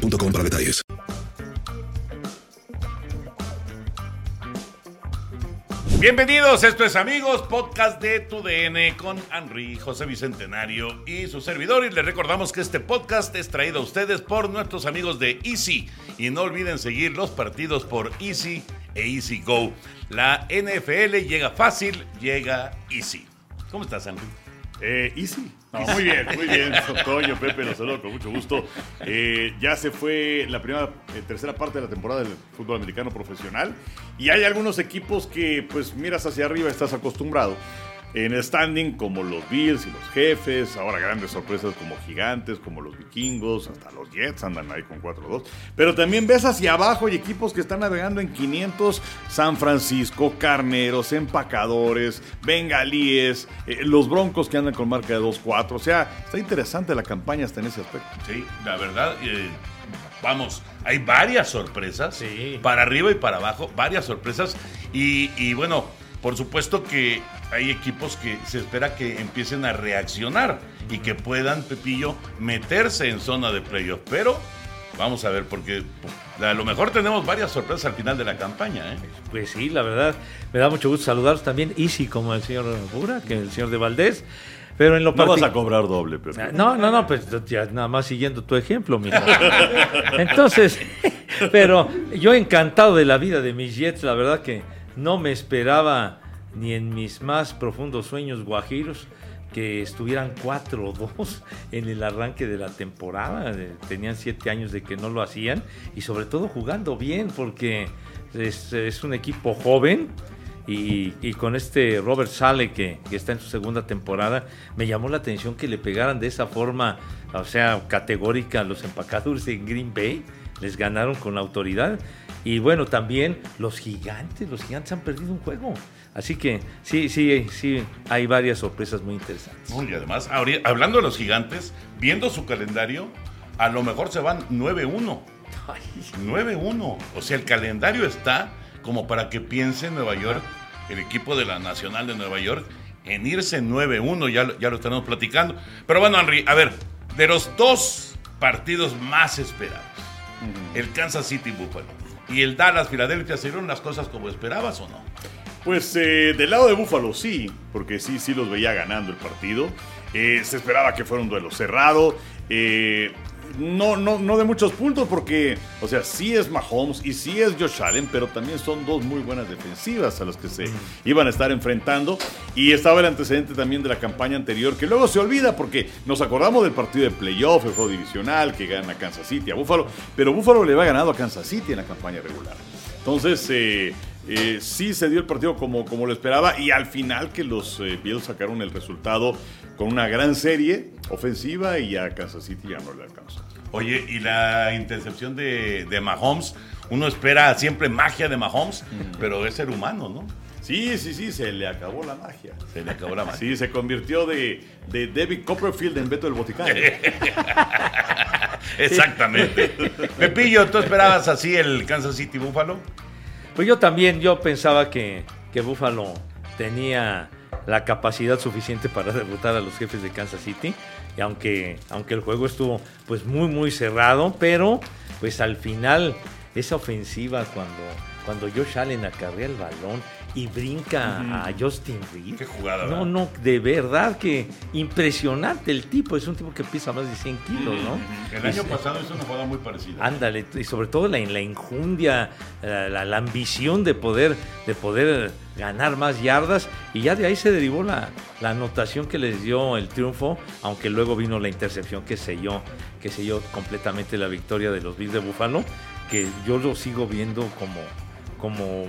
para detalles. Bienvenidos, esto es Amigos, podcast de Tu DN con Henry, José Bicentenario y su servidor. Y les recordamos que este podcast es traído a ustedes por nuestros amigos de Easy. Y no olviden seguir los partidos por Easy e Easy Go. La NFL llega fácil, llega Easy. ¿Cómo estás, Henry? Eh, Easy. muy bien, muy bien. Toño, Pepe, los saludo con mucho gusto. Eh, ya se fue la primera, eh, tercera parte de la temporada del fútbol americano profesional. Y hay algunos equipos que, pues, miras hacia arriba, estás acostumbrado en standing como los Bills y los Jefes, ahora grandes sorpresas como Gigantes, como los Vikingos, hasta los Jets andan ahí con 4-2. Pero también ves hacia abajo y equipos que están navegando en 500, San Francisco, Carneros, Empacadores, Bengalíes, eh, los Broncos que andan con marca de 2-4. O sea, está interesante la campaña hasta en ese aspecto. Sí, la verdad, eh, vamos, hay varias sorpresas, para arriba y para abajo, varias sorpresas. Y, y bueno, por supuesto que hay equipos que se espera que empiecen a reaccionar y que puedan, Pepillo, meterse en zona de playoff. Pero vamos a ver, porque a lo mejor tenemos varias sorpresas al final de la campaña. ¿eh? Pues sí, la verdad, me da mucho gusto saludaros también, Easy como el señor Bura, que el señor de Valdés. Pero en lo no vas a cobrar doble, Pepe. Ah, no, no, no, pues ya nada más siguiendo tu ejemplo, mira. Entonces, pero yo encantado de la vida de mis Jets, la verdad que no me esperaba ni en mis más profundos sueños guajiros que estuvieran 4-2 en el arranque de la temporada. Eh, tenían 7 años de que no lo hacían y sobre todo jugando bien porque es, un equipo joven. Y, con este Robert Sale que, que, está en su segunda temporada, me llamó la atención que le pegaran de esa forma, o sea, categórica a los empacadores en Green Bay. Les ganaron con autoridad. Y bueno, también los gigantes, los gigantes han perdido un juego. Así que sí, sí, sí, hay varias sorpresas muy interesantes. y además, hablando de los gigantes, viendo su calendario, a lo mejor se van 9-1. 9-1. O sea, el calendario está como para que piense Nueva York, el equipo de la Nacional de Nueva York, en irse 9-1. Ya, ya lo estamos platicando. Pero bueno, Henry, a ver, de los dos partidos más esperados, el Kansas City Buffalo y el Dallas Filadelfia, ¿se dieron las cosas como esperabas o no? Pues eh, del lado de Búfalo sí, porque sí, sí los veía ganando el partido. Eh, se esperaba que fuera un duelo cerrado. Eh, no, no, no de muchos puntos, porque, o sea, sí es Mahomes y sí es Josh Allen, pero también son dos muy buenas defensivas a las que se iban a estar enfrentando. Y estaba el antecedente también de la campaña anterior, que luego se olvida, porque nos acordamos del partido de playoff, el juego divisional, que gana Kansas City a Búfalo, pero Búfalo le va ganado a Kansas City en la campaña regular. Entonces, eh, eh, sí se dio el partido como, como lo esperaba y al final que los eh, Bills sacaron el resultado con una gran serie ofensiva y a Kansas City ya no le alcanzó. Oye, y la intercepción de, de Mahomes, uno espera siempre magia de Mahomes, pero es ser humano, ¿no? Sí, sí, sí, se le acabó la magia. Se le acabó la magia. Sí, se convirtió de, de David Copperfield en Beto del Boticario. Exactamente. Pepillo, ¿tú esperabas así el Kansas City Buffalo? Pues yo también, yo pensaba que, que Buffalo tenía la capacidad suficiente para derrotar a los jefes de Kansas City. Y aunque, aunque el juego estuvo pues muy muy cerrado, pero pues al final esa ofensiva cuando, cuando Josh Allen acarrea el balón y brinca a Justin Reed. Qué jugada. No, no, de verdad que impresionante el tipo. Es un tipo que pesa más de 100 kilos, ¿no? El año pasado hizo una jugada muy parecida. Ándale, y sobre todo la, la injundia, la, la, ambición de poder, de poder ganar más yardas. Y ya de ahí se derivó la, la anotación que les dio el triunfo, aunque luego vino la intercepción que selló, que selló completamente la victoria de los Bills de Búfalo, que yo lo sigo viendo como, como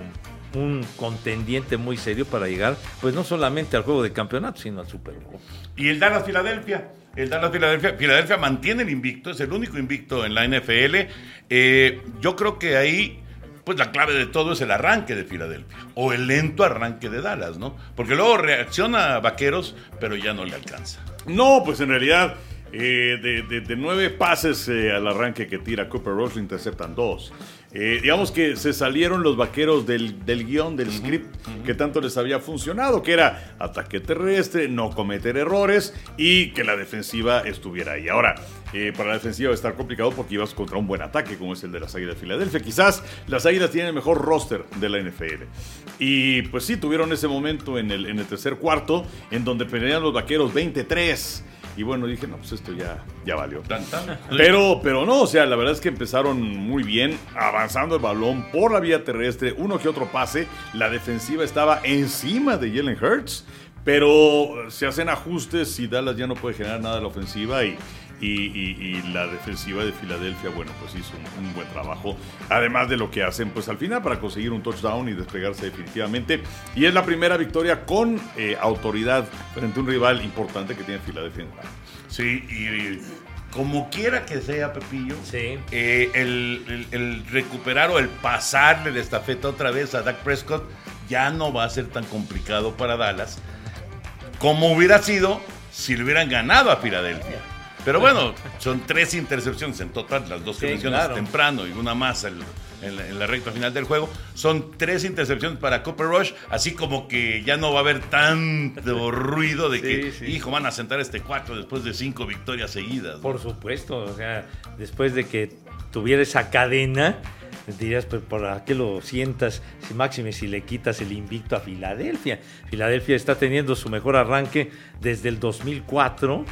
un contendiente muy serio para llegar, pues no solamente al juego de campeonato, sino al Super Bowl. ¿Y el Dallas Filadelfia? El Dallas Filadelfia. Filadelfia mantiene el invicto, es el único invicto en la NFL. Eh, yo creo que ahí, pues la clave de todo es el arranque de Filadelfia. O el lento arranque de Dallas, ¿no? Porque luego reacciona Vaqueros, pero ya no le alcanza. No, pues en realidad, eh, de, de- de nueve pases eh, al arranque que tira Cooper Rush, le interceptan dos. Eh, digamos que se salieron los vaqueros del, del guion, del script que tanto les había funcionado, que era ataque terrestre, no cometer errores y que la defensiva estuviera ahí. Ahora, eh, para la defensiva va a estar complicado porque ibas contra un buen ataque como es el de las Águilas de Filadelfia. Quizás las Águilas tienen el mejor roster de la NFL. Y pues sí, tuvieron ese momento en el, en el tercer cuarto en donde peleaban los vaqueros 23. Y bueno, dije, no, pues esto ya, ya valió. Tan, tan. Pero, pero no, o sea, la verdad es que empezaron muy bien, avanzando el balón por la vía terrestre, uno que otro pase. La defensiva estaba encima de Jalen Hurts, pero se hacen ajustes y Dallas ya no puede generar nada de la ofensiva y, y, y- y la defensiva de Filadelfia, bueno, pues hizo un, un buen trabajo. Además de lo que hacen, pues al final para conseguir un touchdown y despegarse definitivamente. Y es la primera victoria con eh, autoridad frente a un rival importante que tiene Filadelfia. Sí, y como quiera que sea, Pepillo, Sí. eh, el, el- el recuperar o el pasarle la estafeta otra vez a Dak Prescott ya no va a ser tan complicado para Dallas como hubiera sido si le hubieran ganado a Filadelfia. Pero bueno, son tres intercepciones en total, las dos que Sí, mencionas claro. temprano y una más en, la, en la recta final del juego. Son tres intercepciones para Cooper Rush, así como que ya no va a haber tanto ruido de que, Sí, hijo, van a sentar este cuatro después de cinco victorias seguidas. ¿no? Por supuesto, o sea, después de que tuviera esa cadena, dirías, pues, ¿por qué lo sientas, si máxime, si le quitas el invicto a Filadelfia? Filadelfia está teniendo su mejor arranque desde el 2004,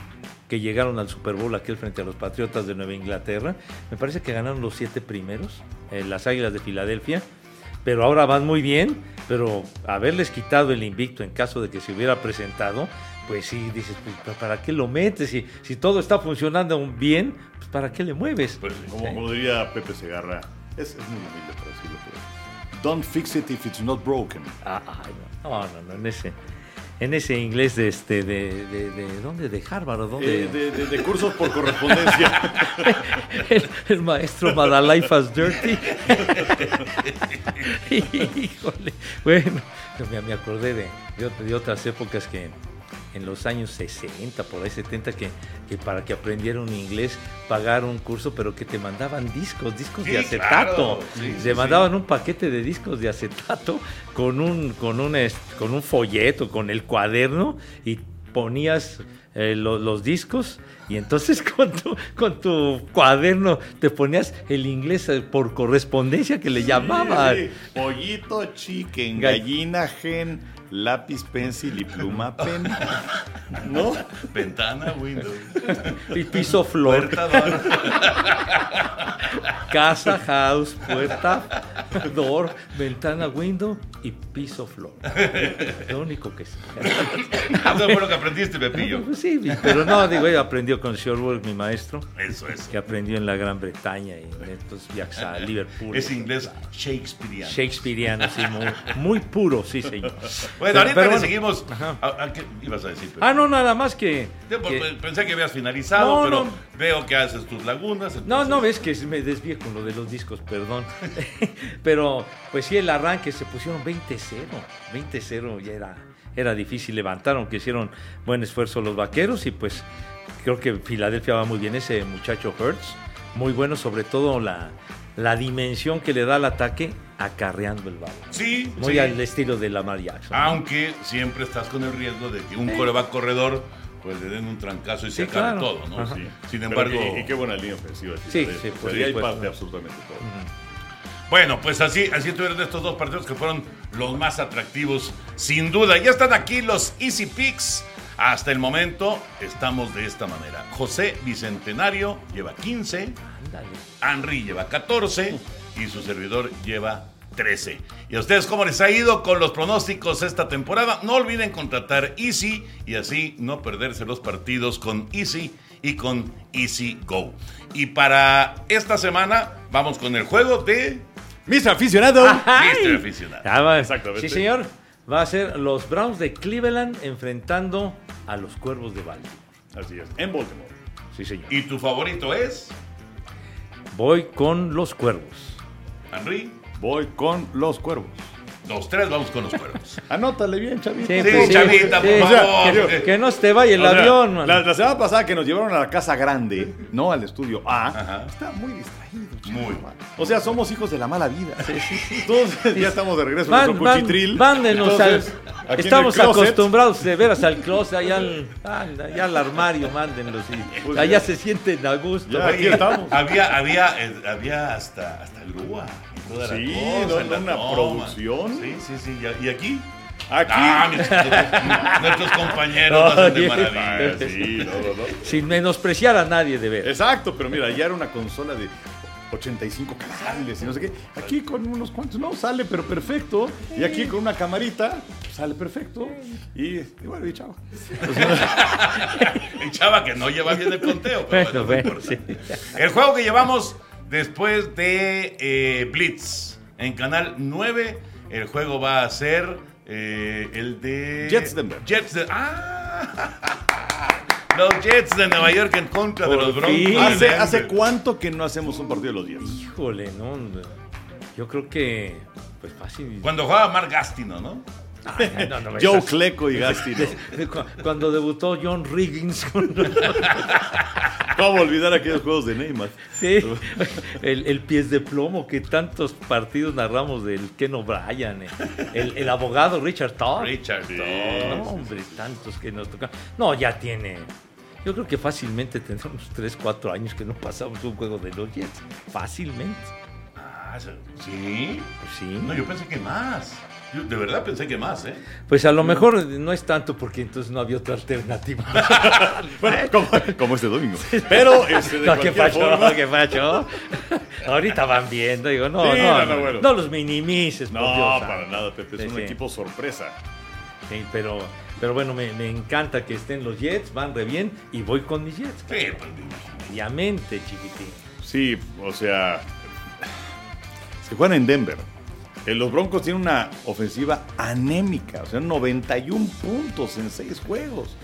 que llegaron al Super Bowl aquel frente a los Patriotas de Nueva Inglaterra. Me parece que ganaron los siete primeros, eh, las Águilas de Filadelfia. Pero ahora van muy bien, pero haberles quitado el invicto en caso de que se hubiera presentado, pues sí, dices, pues, ¿para qué lo metes? Si, si todo está funcionando bien, pues ¿para qué le mueves? Pues, Como, como diría Pepe Segarra, es, es muy humilde para decirlo, pero don't fix it if it's not broken. Ah, no, no, no, en ese, en ese inglés de este, de, de, de- ¿dónde? ¿De Harvard o dónde? Eh, de, de- de cursos por correspondencia. el, el maestro Madalifas Dirty. Híjole. Bueno, me, me acordé de, de otras épocas que en los años 60, por ahí 70, que, que para que aprendiera un inglés pagaron un curso, pero que te mandaban discos, discos Sí, de acetato. claro. Sí, te sí, mandaban un paquete de discos de acetato con un, con un, con un folleto, con el cuaderno y ponías eh, lo- los discos y entonces con tu, con tu cuaderno te ponías el inglés eh, por correspondencia que le llamaban. Sí, sí. Pollito, chicken, Gall- gallina, gen, lápiz, pencil y pluma, pen. ¿No? Ventana, Windows. Y piso flor, Puerta, door. casa, house, puerta, door, ventana, window y piso flor. Lo único que sé. Eso fue lo que aprendiste, Pepillo. Pues sí, pero no, digo, aprendió con Sherwood, mi maestro, Eso es. que aprendió en la Gran Bretaña y en estos viajes a Liverpool. Es inglés Shakespeareano. Shakespeareano, sí, muy, muy puro, sí, señor. Bueno, Pero- ahorita pero le bueno. seguimos. ¿A, a qué ibas a decir, Pepe? Ah, no, nada más que. Yo, pues, que- Pensé que habías finalizado, No, pero no. veo que haces tus lagunas. no, no ves que me desvié con lo de los discos, perdón. Pero, pues sí, el arranque se pusieron 20-0. 20-0 ya era, era difícil levantar, aunque hicieron buen esfuerzo los vaqueros. Y pues creo que Filadelfia va muy bien. Ese muchacho Hertz, muy bueno, sobre todo la, la dimensión que le da al ataque acarreando el balón. Sí, Muy sí. al estilo de Lamar Jackson. Aunque siempre estás con el riesgo de que un coreback corredor pues le den un trancazo y se Sí, acabe claro. todo, ¿no? Sí. Sin embargo, y qué buena línea ofensiva. Sí, sí, de ahí supuesto. parte absolutamente todo. bueno, pues así, así tuvieron estos dos partidos que fueron los más atractivos, sin duda. Ya están aquí los Easy Picks. Hasta el momento estamos de esta manera. José Bicentenario lleva 15, Ándale. Henry lleva 14 y su servidor lleva 13. ¿Y a ustedes cómo les ha ido con los pronósticos esta temporada? No olviden contratar Easy y así no perderse los partidos con Easy y con Easy Go. Y para esta semana vamos con el juego de Mr. Aficionado. Mr. Aficionado. Ah, va. Exactamente. Sí, señor. Va a ser los Browns de Cleveland enfrentando a los Cuervos de Baltimore. Así es, en Baltimore. Sí, señor. ¿Y tu favorito es? Voy con los cuervos. Henry. Voy con los cuervos. Los tres vamos con los cuervos. Anótale bien, chavito. Sí, Sí, pues, chavita, por O sea, favor. que- Que no se te vaya el O sea, avión, man. la, la semana pasada que nos llevaron a la casa grande, no al estudio A, Ajá. está muy distraído. Muy. chaval. O sea, somos hijos de la mala vida. Entonces, ya estamos de regreso a Van, nuestro cuchitril. mándenos al- Entonces, Estamos acostumbrados de veras al closet, allá al, al- allá al armario, mándenlos. Y Pues allá ya. se sienten a gusto. Ya, aquí estamos. Había, había, eh, había hasta, hasta grúa y toda Sí, la cosa. no, en la una toma. producción. Sí, sí, sí. ¿Y- ¿Y aquí? Aquí. Ah, mis- nuestros compañeros hacen de maravilla. Sí, no, no, no. Sin menospreciar a nadie de ver. Exacto, pero mira, ya era una consola de 85 canales y no sé qué. Aquí con unos cuantos, no, sale pero perfecto. Y aquí con una camarita, sale perfecto. Y, y bueno, y chao. El chava que no lleva bien el conteo. pero Bueno, bueno, no bueno, importa. sí. El juego que llevamos después de eh, Blitz en Canal 9, el juego va a ser eh, el de... Jets Denver. Jets de... ¡Ah! Los Jets de Nueva York en contra de los Broncos. ¿Hace. ¿Hace cuánto que no hacemos un partido de los Jets? Híjole, no. Yo creo que, pues fácil. Cuando jugaba Mark Gastino, ¿no? No, no Joe Cleco y Gastino. Cu- Cuando debutó John Riggins con ¿Cómo olvidar aquellos juegos de Neymar? Sí, el, el pies de plomo que tantos partidos narramos del Ken O'Brien, eh, el, el abogado Richard Todd. Richard. No, hombre, tantos que nos tocan. No, ya tiene. Yo creo que fácilmente tendremos 3, 4 años que no pasamos un juego de los Jets. Fácilmente. Ah, ¿sí? Pues sí. No, yo pensé que más. Yo de verdad pensé que más, ¿eh? Pues a lo mejor no es tanto porque entonces no había otra alternativa. Bueno, como, como este domingo. Pero, este, de No, ¿qué pasó? forma- ¿Qué pasó? Ahorita van viendo, digo, no, Sí, no, no, no, no, bueno. no los minimices, por No, Dios para nada, Pepe. Es Sí, un sí. equipo sorpresa. Sí, pero, pero bueno, me, me encanta que estén los Jets, van re bien y voy con mis Jets. Sí, pues. Obviamente, chiquitín. Sí, o sea, que juegan en Denver. Eh, Los Broncos tienen una ofensiva anémica, o sea, 91 puntos en 6 juegos.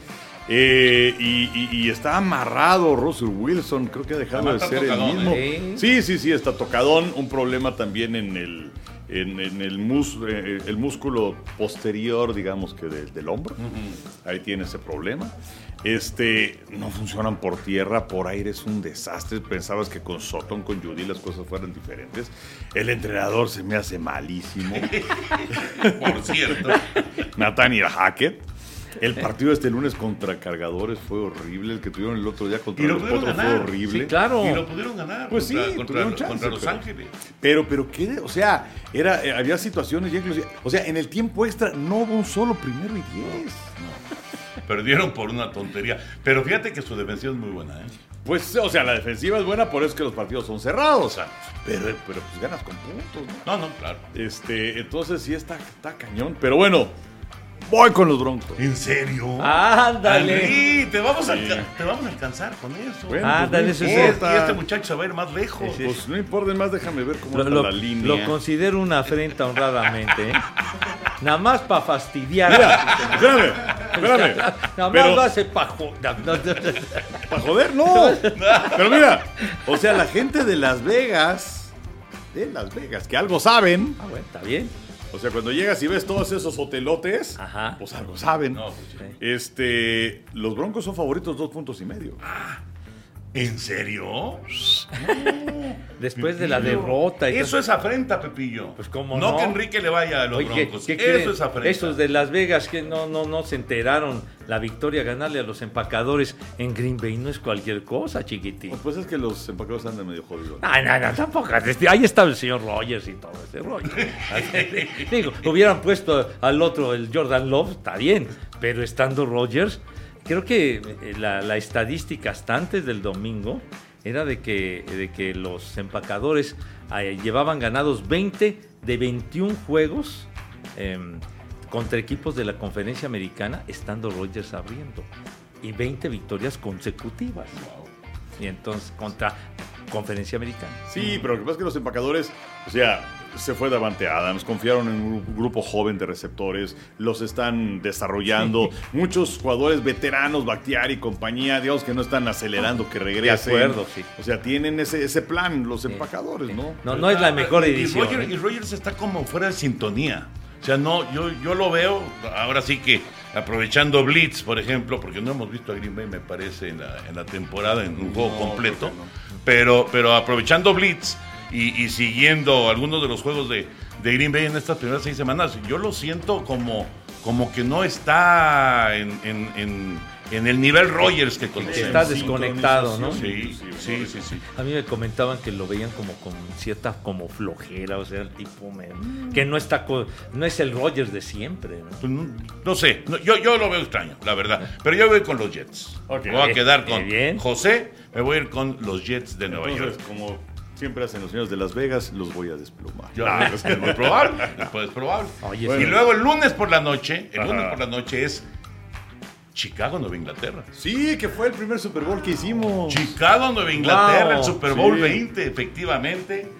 Eh, y, y- y está amarrado Russell Wilson, creo que ha dejado Además de ser el mismo. ¿eh? Sí, sí, sí, está tocadón. Un problema también en el, en, en el, mus- eh, el músculo posterior, digamos que de- del hombro. Ahí tiene ese problema. Este, no funcionan por tierra, por aire es un desastre. Pensabas que con Sutton, con Judy las cosas fueran diferentes. El entrenador se me hace malísimo. Por cierto. Nathaniel Hackett. El partido este lunes contra Cargadores fue horrible. El que tuvieron el otro día contra los Potros fue horrible. Sí, claro. Y lo pudieron ganar Pues contra, sí, contra, chance, contra Los pero- Ángeles. Pero, pero qué, o sea, era, eh, había situaciones ya inclusive, o sea, en el tiempo extra no hubo un solo primero y diez. Perdieron por una tontería. Pero fíjate que su defensiva es muy buena, ¿eh? Pues, o sea, la defensiva es buena, por eso es que los partidos son cerrados. Exacto. Pero, pero pues ganas con puntos, ¿no? No, no, claro. Este, entonces sí está, está cañón. Pero bueno, voy con los broncos. ¿En serio? Ándale. Henry, te vamos, a, Sí. alca- te vamos a alcanzar con eso. Bueno, Ándale, pues, eso no sí. y, importa. y este muchacho se va a ir más lejos. Sí, sí. Pues no importa, más déjame ver cómo Lo, está lo- la línea. lo considero una afrenta honradamente. ¿eh? Nada más para fastidiar. Mira, espérame, espérame. Nada más Pero- lo hace para joder. Para joder, no. Pero mira, o sea, la gente de Las Vegas, de Las Vegas, que algo saben, Ah, bueno, está bien. O sea, cuando llegas y ves todos esos hotelotes, Ajá. pues algo saben. No, pues sí. Este, los Broncos son favoritos dos puntos y medio. ¿En serio? Después de la derrota. y Eso todo. es afrenta, Pepillo. Pues, ¿cómo no. no? que Enrique le vaya a los Oye, ¿qué- broncos. qué Eso creen? es afrenta. Esos de Las Vegas que no, no, no se enteraron la victoria, ganarle a los empacadores en Green Bay no es cualquier cosa, chiquitín. Pues es que los empacados andan medio jodidos. Ah, no, no, tampoco. Ahí estaba el señor Rogers y todo ese rollo. Digo, hubieran puesto al otro, el Jordan Love, está bien, pero estando Rogers, creo que eh, la, estadística hasta antes del domingo era de que, de que los empacadores eh, llevaban ganados 20 de 21 juegos em, contra equipos de la conferencia americana, estando Rogers abriendo. Y 20 victorias consecutivas. Y entonces, contra, conferencia americana. Sí, pero lo que pasa es que los empacadores, o sea, se fue Davante Adams, confiaron en un grupo joven de receptores, los están desarrollando. Muchos jugadores veteranos, Bactiar y compañía, digamos que no están acelerando que regresen. De acuerdo, sí. O sea, tienen ese, ese plan, los empacadores, ¿no? No, no es la mejor edición. Y, Roger- ¿eh? y Rogers está como fuera de sintonía. O sea, no, yo, yo lo veo, ahora sí que aprovechando Blitz, por ejemplo, porque no hemos visto a Green Bay, me parece, en la, en la temporada, en un juego No, completo, no. pero, pero aprovechando Blitz y, y siguiendo algunos de los juegos de, de Green Bay en estas primeras seis semanas, yo lo siento como, como que no está en, en- en- en el nivel Rogers que conocemos. está desconectado, ¿no? Sí, sí, sí, sí. A mí me comentaban que lo veían como con cierta como flojera, o sea, el tipo me- que no está no es el Rogers de siempre, ¿no? Pues no, no sé, no, yo, yo lo veo extraño, la verdad. Pero yo voy con los Jets. Ok. Me voy a quedar con bien. José, me voy a ir con los Jets de Nueva Entonces, York. como siempre hacen los señores de Las Vegas, los voy a desplumar. Yo- es probable, es probable. Oye, y luego el lunes por la noche, el Ajá. lunes por la noche es Chicago, Nueva Inglaterra. Sí, que fue el primer Super Bowl que hicimos. Chicago, Nueva Inglaterra, Wow, el Super Bowl sí. 20, efectivamente.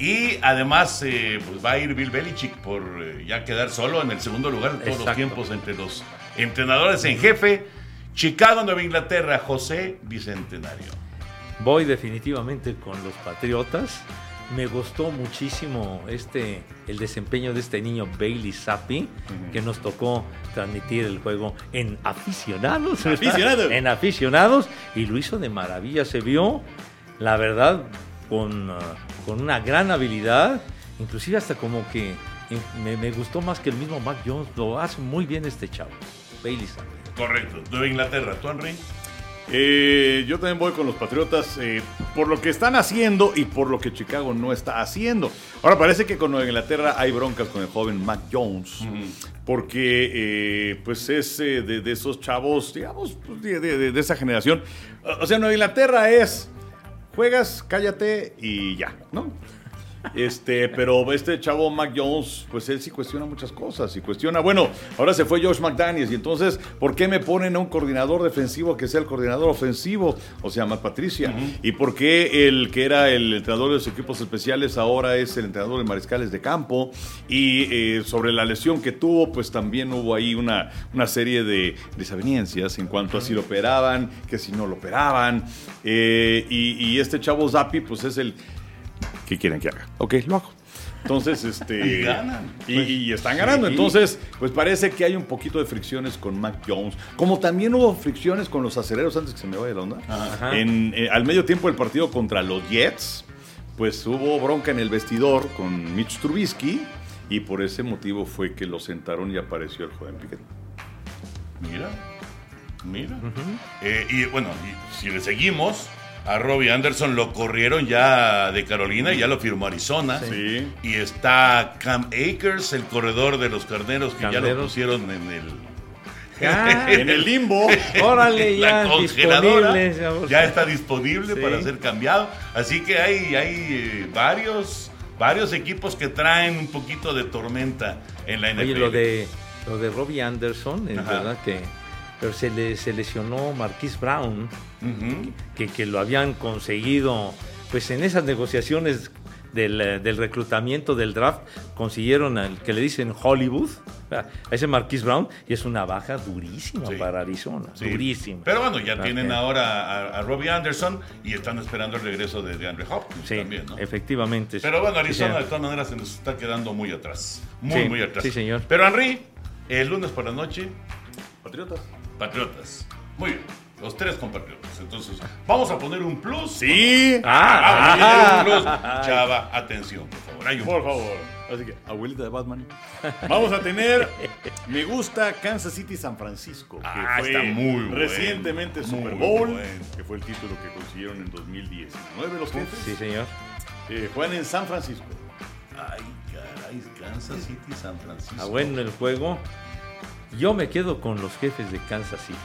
Y además eh, pues va a ir Bill Belichick por eh, ya quedar solo en el segundo lugar de todos los tiempos entre los entrenadores en jefe. Chicago, Nueva Inglaterra, José Bicentenario. Voy definitivamente con los Patriotas. Me gustó muchísimo este el desempeño de este niño Bailey Zappi, que nos tocó transmitir el juego en aficionados. ¿verdad? Aficionados. En aficionados. Y lo hizo de maravilla. Se vio, la verdad, con, ah, con una gran habilidad. Inclusive hasta como que eh, me, me gustó más que el mismo Mac Jones. Lo hace muy bien este chavo. Bailey Zappi. Correcto, Nueva Inglaterra. ¿Tú, Henry? Eh, yo también voy con los Patriotas eh, por lo que están haciendo y por lo que Chicago no está haciendo. Ahora parece que con Nueva Inglaterra hay broncas con el joven Mac Jones, porque eh, pues es de, de esos chavos, digamos, pues, de, de- de esa generación. O sea, Nueva Inglaterra es juegas, cállate y ya, ¿no? Este, pero este chavo Mac Jones, pues él sí cuestiona muchas cosas y cuestiona, bueno, ahora se fue Josh McDaniels y entonces, ¿por qué me ponen a un coordinador defensivo que sea el coordinador ofensivo? O sea, Matt Patricia. ¿Y por qué el que era el entrenador de los equipos especiales ahora es el entrenador de mariscales de campo? Y eh, sobre la lesión que tuvo, pues también hubo ahí una, una serie de desavenencias en cuanto a si lo operaban, que si no lo operaban. Eh, y, y este chavo Zappi, pues es el ¿Qué quieren que haga? Ok, lo hago. Entonces, este. Y ganan. Y, y están ganando. sí. Entonces, pues parece que hay un poquito de fricciones con Mac Jones. Como también hubo fricciones con los aceleros antes que se me vaya la onda. Ajá. En, eh, al medio tiempo del partido contra los Jets, pues hubo bronca en el vestidor con Mitch Trubisky. Y por ese motivo fue que lo sentaron y apareció el joven Piquet. Mira, mira. Eh, y bueno, y si le seguimos, a Robbie Anderson lo corrieron ya de Carolina y ya lo firmó Arizona. Sí. Y está Cam Akers, el corredor de los carneros, que ya lo pusieron en el. Ah, En el limbo. Órale, la ya congeladora. disponible. ya- Ya está disponible Sí. para ser cambiado. Así que hay, hay eh, varios, varios equipos que traen un poquito de tormenta en la NFL. Oye, lo de, lo de Robbie Anderson, es Ajá. verdad que pero se, le, se lesionó Marquis Brown, que, que lo habían conseguido, pues en esas negociaciones del, eh, del reclutamiento del draft, consiguieron al que le dicen Hollywood, a ese Marquis Brown, y es una baja durísima Sí. para Arizona, Sí. durísima. Pero bueno, ya tienen ahora a, a Robbie Anderson y están esperando el regreso de DeAndre Hopkins Sí, también, ¿no? efectivamente. Pero bueno, Sí, Arizona de todas maneras se nos está quedando muy atrás. Muy, Sí, muy atrás. sí, señor. Pero Henry, el lunes por la noche, Patriotas. Patriotas. Muy bien. Los tres con Patriotas. Entonces, vamos a poner un plus. Sí. Ah, Ah, poner un plus. Chava, atención, por favor. Hay un Por plus. favor. Así que, abuelita de Batman. Vamos a tener. Me gusta Kansas City San Francisco. Que Ah, fue está muy bueno. Recientemente Super Bowl. bueno. Que fue el título que consiguieron en 2019 los jefes. Sí, señor. Eh, juegan en San Francisco. Ay, caray, Kansas City, San Francisco. Ah, bueno, el juego. Yo me quedo con los jefes de Kansas City.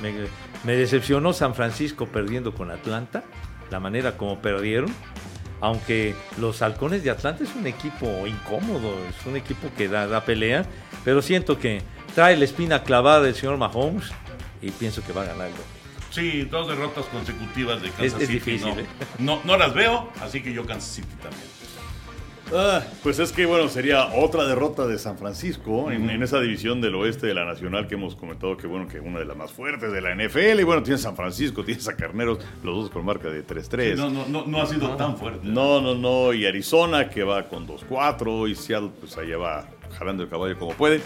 Me, me decepcionó San Francisco perdiendo con Atlanta, la manera como perdieron. Aunque los halcones de Atlanta es un equipo incómodo, es un equipo que da, da pelea, pero siento que trae la espina clavada del señor Mahomes y pienso que va a ganar el domingo. Sí, dos derrotas consecutivas de Kansas Es- es City. difícil, no, ¿eh? no, no las veo, así que yo Kansas City también. Ah, pues es que, bueno, sería otra derrota de San Francisco en, en esa división del oeste de la Nacional que hemos comentado que, bueno, que una de las más fuertes de la NFL. Y bueno, tienes San Francisco, tienes a Carneros, los dos con marca de 3-3. Sí, no, no, no, no ha sido tan fuerte. No, no, no. Y Arizona que va con 2-4. Y Seattle, pues allá va jalando el caballo como puede.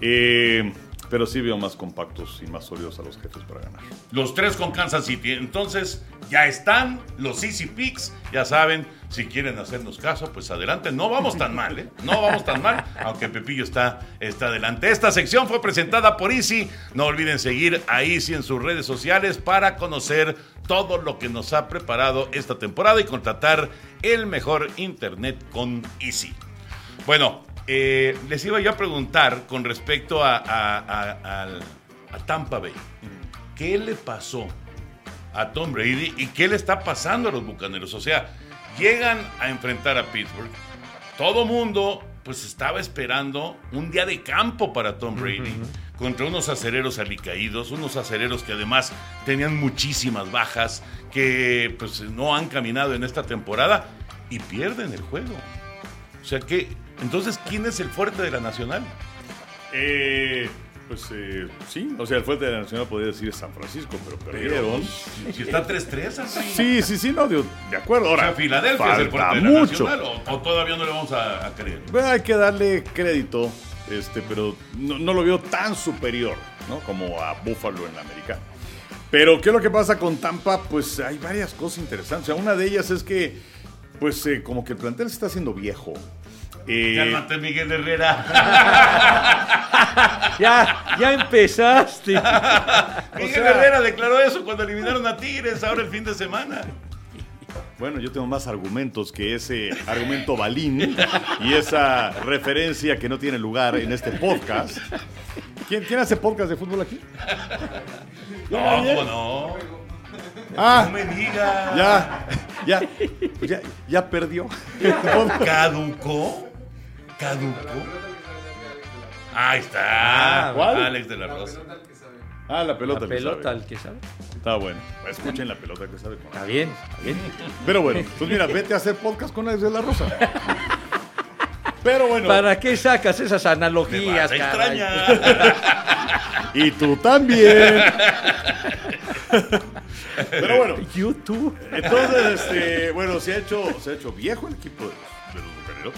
Eh, pero sí veo más compactos y más sólidos a los jefes para ganar. Los tres con Kansas City. Entonces, ya están los Easy Picks. Ya saben, si quieren hacernos caso, pues adelante. No vamos tan mal, ¿eh? No vamos tan mal, aunque Pepillo está, está adelante. Esta sección fue presentada por Easy. No olviden seguir a Easy en sus redes sociales para conocer todo lo que nos ha preparado esta temporada y contratar el mejor internet con Easy. Bueno, eh, les iba yo a preguntar con respecto a, a- a- al- a Tampa Bay. ¿Qué le pasó a Tom Brady y qué le está pasando a los Bucaneros? O sea, llegan a enfrentar a Pittsburgh. Todo mundo pues estaba esperando un día de campo para Tom Brady contra unos acereros alicaídos, unos acereros que además tenían muchísimas bajas, que pues no han caminado en esta temporada y pierden el juego. O sea que, entonces, ¿quién es el fuerte de la Nacional? Eh, pues eh, sí, o sea, el fuerte de la Nacional podría decir San Francisco, pero perdieron. Si está 3-3, así. Sí, sí, sí, no, de, de acuerdo. O Ahora, sea, Filadelfia es el fuerte de la mucho. Nacional, o, o todavía no le vamos a, a creer. Bueno, hay que darle crédito, este, pero no, no lo veo tan superior, ¿no? Como a Buffalo en la americana. Pero, ¿qué es lo que pasa con Tampa? Pues hay varias cosas interesantes. O sea, una de ellas es que, pues, eh, como que el plantel se está haciendo viejo. Eh, Cálmate, Miguel Herrera. Ya, ya empezaste. Miguel sea- Herrera declaró eso cuando eliminaron a Tigres ahora el fin de semana. Bueno, yo tengo más argumentos que ese argumento balín y esa referencia que no tiene lugar en este podcast. ¿Quién, quién hace podcast de fútbol aquí? No, ¿cómo no? Ah, No me digas. ya, ya, ya, ya perdió. ¿Caducó? ¿Caducó? Ahí está. Ah, ¿cuál? Alex de la Rosa. Ah, la pelota. La el pelota, al que sabe. Está bueno. Escuchen la pelota que sabe. con- Está bien, está bien. Pero bueno, pues mira, vete a hacer podcast con Alex de la Rosa. Pero bueno, ¿Para qué sacas esas Me analogías, vas a extrañar. y tú también. Pero bueno, YouTube. Entonces, este, bueno, se ha hecho, se ha hecho viejo el equipo de los, de los bucaneros.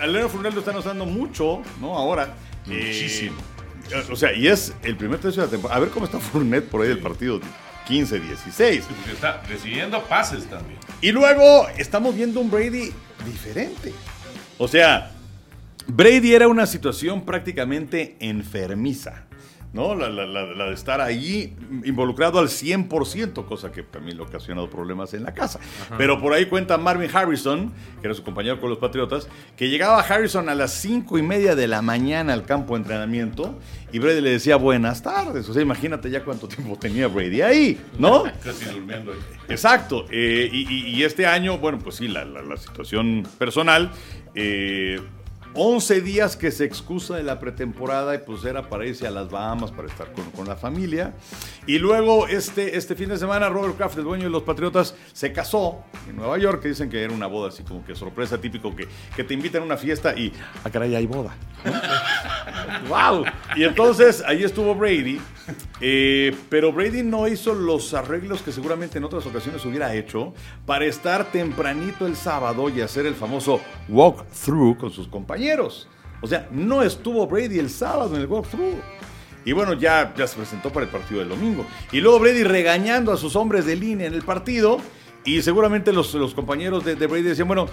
A Leonard Fournette lo están usando mucho, ¿no? Ahora. Muchísimo. Eh, o sea, y es el primer tercio de la temporada. A ver cómo está Fournette por ahí del partido 15-16. Porque está recibiendo pases también. Y luego estamos viendo un Brady diferente. O sea, Brady era una situación prácticamente enfermiza. ¿No? La, la- la- la de estar ahí involucrado al 100%, cosa que también le ha ocasionado problemas en la casa. Pero por ahí cuenta Marvin Harrison, que era su compañero con los Patriotas, que llegaba Harrison a las 5 y media de la mañana al campo de entrenamiento y Brady le decía buenas tardes. O sea, imagínate ya cuánto tiempo tenía Brady ahí, ¿no? Casi durmiendo ahí. Exacto. eh, y, y- y este año, bueno, pues sí, la, la- la situación personal. eh, 11 días que se excusa de la pretemporada y pues era para irse a las Bahamas para estar con, con la familia. Y luego este, este fin de semana Robert Kraft, el dueño de los Patriotas, se casó en Nueva York, que dicen que era una boda así como que sorpresa, típico que, que te invitan a una fiesta y, ah, caray, hay boda. ¡Wow! Y entonces ahí estuvo Brady, eh, pero Brady no hizo los arreglos que seguramente en otras ocasiones hubiera hecho para estar tempranito el sábado y hacer el famoso walk-through con sus compañeros. O sea, no estuvo Brady el sábado en el walk-through. Y bueno, ya, se presentó para el partido del domingo. Y luego Brady regañando a sus hombres de línea en el partido. Y seguramente los, los compañeros de, Brady decían, bueno,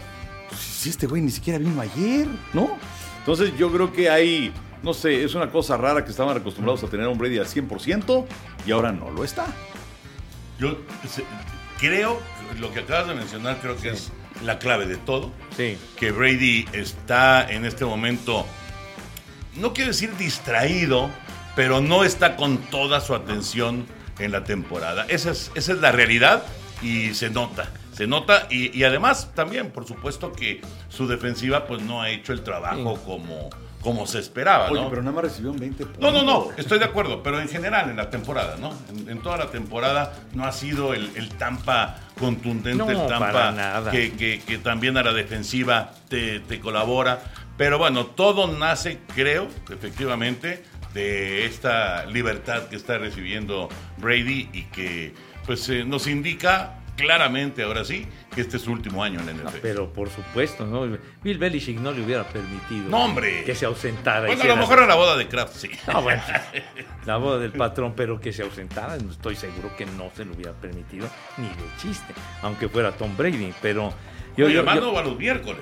si este güey ni siquiera vino ayer, ¿no? Entonces yo creo que hay, no sé, es una cosa rara que estaban acostumbrados a tener a un Brady al 100% y ahora no lo está. Yo creo, lo que acabas de mencionar, creo que es la clave de todo. Sí. Que Brady está en este momento, no quiero decir distraído, pero no está con toda su atención en la temporada. Esa es, esa es la realidad y se nota. Se nota y, y además también, por supuesto, que su defensiva pues no ha hecho el trabajo como, como se esperaba, Oye, ¿no? pero nada más recibieron 20 puntos. No, no, no, estoy de acuerdo, pero en general en la temporada, ¿no? En, en toda la temporada no ha sido el, el Tampa contundente, No, el Tampa para nada. Que, que- que también a la defensiva te, te colabora. Pero bueno, todo nace, creo, efectivamente, de esta libertad que está recibiendo Brady y que pues eh, nos indica claramente ahora sí que este es su último año en la NFL. Pero por supuesto, ¿no? Bill Belichick no le hubiera permitido No, hombre. que se ausentara. bueno, a lo mejor en la boda de Kraft, sí. Ah, bueno, la boda del patrón, pero que se ausentara, no estoy seguro que no se lo hubiera permitido ni de chiste, aunque fuera Tom Brady, pero yo, yo- yo- no va los miércoles.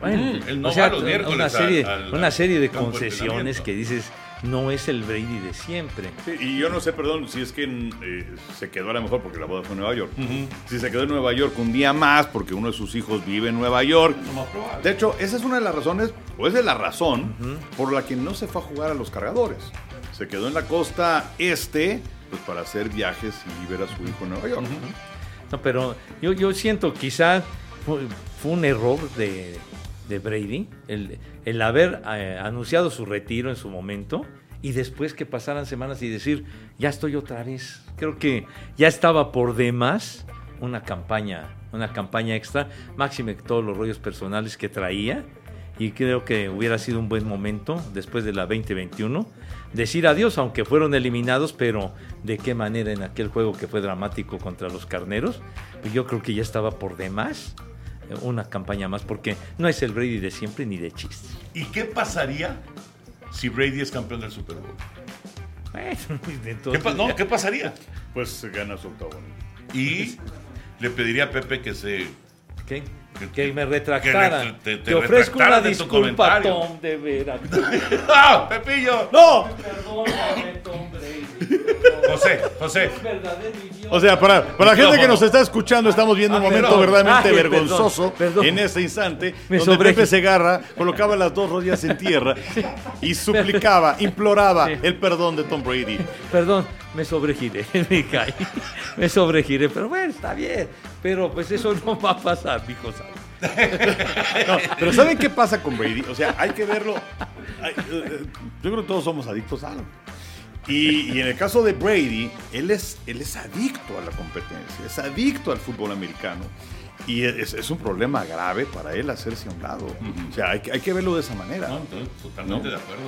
bueno, él no o sea, va los miércoles una serie, una serie de concesiones que dices, no es el Brady de siempre. Sí, y yo no sé, perdón, si es que eh, se quedó a lo mejor porque la boda fue en Nueva York. Si se quedó en Nueva York un día más porque uno de sus hijos vive en Nueva York. Probable. De hecho, esa es una de las razones, o esa es la razón por la que no se fue a jugar a los cargadores. Se quedó en la costa este pues, para hacer viajes y ver a su hijo en Nueva York. No, pero yo, yo siento quizá fue, fue un error de, de Brady el, el haber eh, anunciado su retiro en su momento y después que pasaran semanas y decir, ya estoy otra vez. Creo que ya estaba por demás una campaña, una campaña extra, máxime todos los rollos personales que traía. Y creo que hubiera sido un buen momento después de la 2021 decir adiós, aunque fueron eliminados, pero de qué manera en aquel juego que fue dramático contra los carneros. Pues yo creo que ya estaba por demás una campaña más, porque no es el Brady de siempre ni de chiste. ¿Y qué pasaría si Brady es campeón del Super Bowl? Bueno, ¿Qué, entonces pa- no, ya- ¿qué pasaría? Pues gana su octavo. Y le pediría a Pepe que se... ¿Qué? Que- Que me que retractaran. te- te te ofrezco una disculpa, comentario. Tom, de veras. ¡Ah, Pepillo! ¡No! Perdóname, Tom Brady. José, José. O sea, para, para la gente que nos está escuchando, estamos viendo un Ah, momento verdaderamente vergonzoso perdón. en este instante, Me donde Pepe Segarra colocaba las dos rodillas en tierra y suplicaba, imploraba Sí. el perdón de Tom Brady. Perdón, me sobregiré, me caí. Me sobregiré, pero bueno, está bien. Pero pues eso no va a pasar, dijo Sal. No, pero ¿saben qué pasa con Brady? O sea, hay que verlo. eh, eh, yo creo que todos somos adictos a algo. Y, y en el caso de Brady, él es, él es adicto a la competencia, es adicto al fútbol americano. Y es, es un problema grave para él hacerse a un lado. O sea, hay, que- hay que verlo de esa manera. No, entonces, totalmente ¿No? de acuerdo.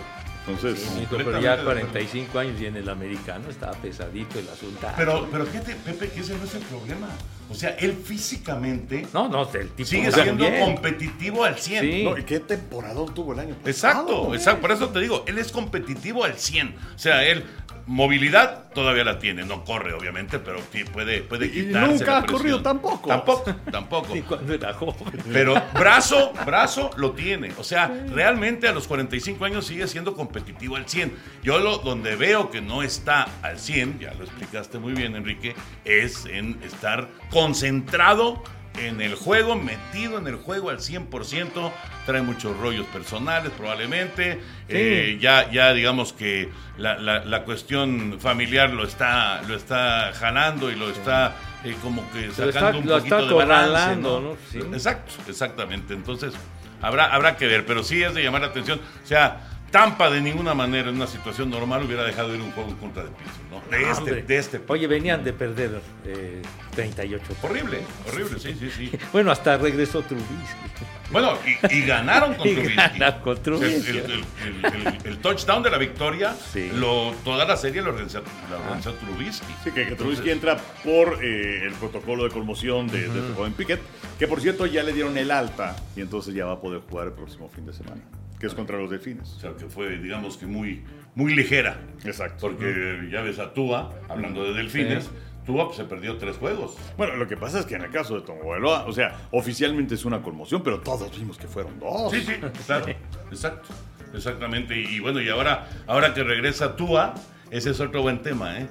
Entonces, Hijo, pero ya de 45 años y en el americano estaba pesadito el asunto. Pero, pero fíjate, Pepe, que ese no es el problema. O sea, él físicamente no, no, el tipo sigue siendo bien. competitivo al 100. Sí. no, ¿y ¿qué temporadón tuvo el año pasado? Exacto, exacto. Por eso te digo, él es competitivo al 100. O sea, él, movilidad todavía la tiene. No corre, obviamente, pero puede, puede Y quitarse nunca la ha corrido tampoco. Tampoco, tampoco. Y cuando era joven. Pero brazo, brazo lo tiene. O sea, realmente a los 45 años sigue siendo competitivo al 100. Yo lo, donde veo que no está al 100, ya lo explicaste muy bien, Enrique, es en estar concentrado en el juego, metido en el juego al 100%. Trae muchos rollos personales, probablemente. Eh, ya, ya digamos que la, la- la cuestión familiar lo está, lo está jalando y lo está eh, como que sacando está- un poquito de balance, ¿no? ¿no? Sí. Exacto, exactamente. Entonces, habrá, habrá que ver, pero sí es de llamar la atención. O sea, Tampa de ninguna manera en una situación normal hubiera dejado ir un juego en contra de Pittsburgh, ¿no? De este, de este. Oye, venían de perder eh, 38. Horrible, horrible, sí, sí, sí. Bueno, hasta regresó Trubisky. Bueno, y, y ganaron con Y Trubisky. ganaron con El, Trubisky. el- el- el- el- el touchdown de la victoria, Sí. lo, toda la serie lo organizó, lo organizó Trubisky. Sí, que, que Trubisky Entonces, entra por eh, el protocolo de conmoción de, de este joven Pickett, que por cierto ya le dieron el alta y entonces ya va a poder jugar el próximo fin de semana, que es contra los Delfines. O sea, que fue, digamos que muy, muy ligera. Exacto. Porque ya ves a Tua, hablando de delfines, Sí. Tua pues, se perdió tres juegos. Bueno, lo que pasa es que en el caso de Tomo Bailoa, o sea, oficialmente es una conmoción, pero todos vimos que fueron dos. Sí, sí, claro. Exacto. Exactamente. Y, y bueno, y ahora, ahora que regresa Tua, ese es otro buen tema, ¿eh?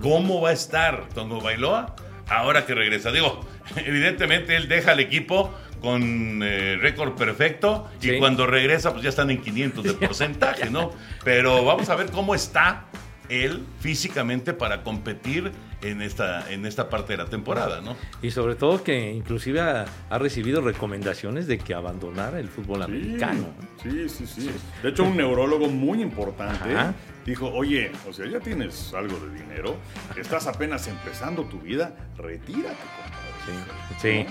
¿Cómo va a estar Tongo Bailoa ahora que regresa? Digo, evidentemente él deja al equipo con eh, récord perfecto y Sí. cuando regresa pues ya están en 500 de porcentaje, ¿no? Pero vamos a ver cómo está él físicamente para competir en esta, en esta parte de la temporada, ¿no? Y sobre todo que inclusive ha, ha recibido recomendaciones de que abandonara el fútbol americano. Sí, sí, sí, De hecho, un neurólogo muy importante Ajá. dijo, oye, o sea, ya tienes algo de dinero, estás apenas empezando tu vida, retírate, compadre. Sí.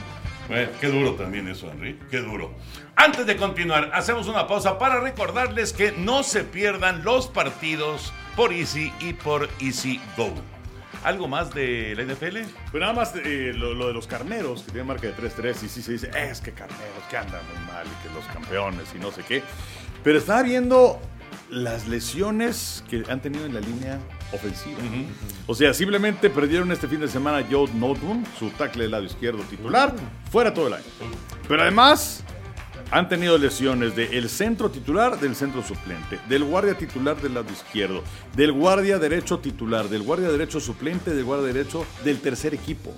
Bueno, qué duro también eso, Henry. Qué duro. Antes de continuar, hacemos una pausa para recordarles que no se pierdan los partidos por Easy y por Easy Go. ¿Algo más de la NFL? Pues nada más eh, lo, lo de los carneros, que tienen marca de 3-3, y sí se dice, es que carneros, que andan muy mal, y que los campeones, y no sé qué. Pero estaba viendo las lesiones que han tenido en la línea ofensiva. O sea, simplemente perdieron este fin de semana Joe Notboom, su tackle del lado izquierdo titular, fuera todo el año. Pero además han tenido lesiones del centro titular, del centro suplente, del guardia titular del lado izquierdo, del guardia derecho titular, del guardia derecho suplente, del guardia derecho del tercer equipo.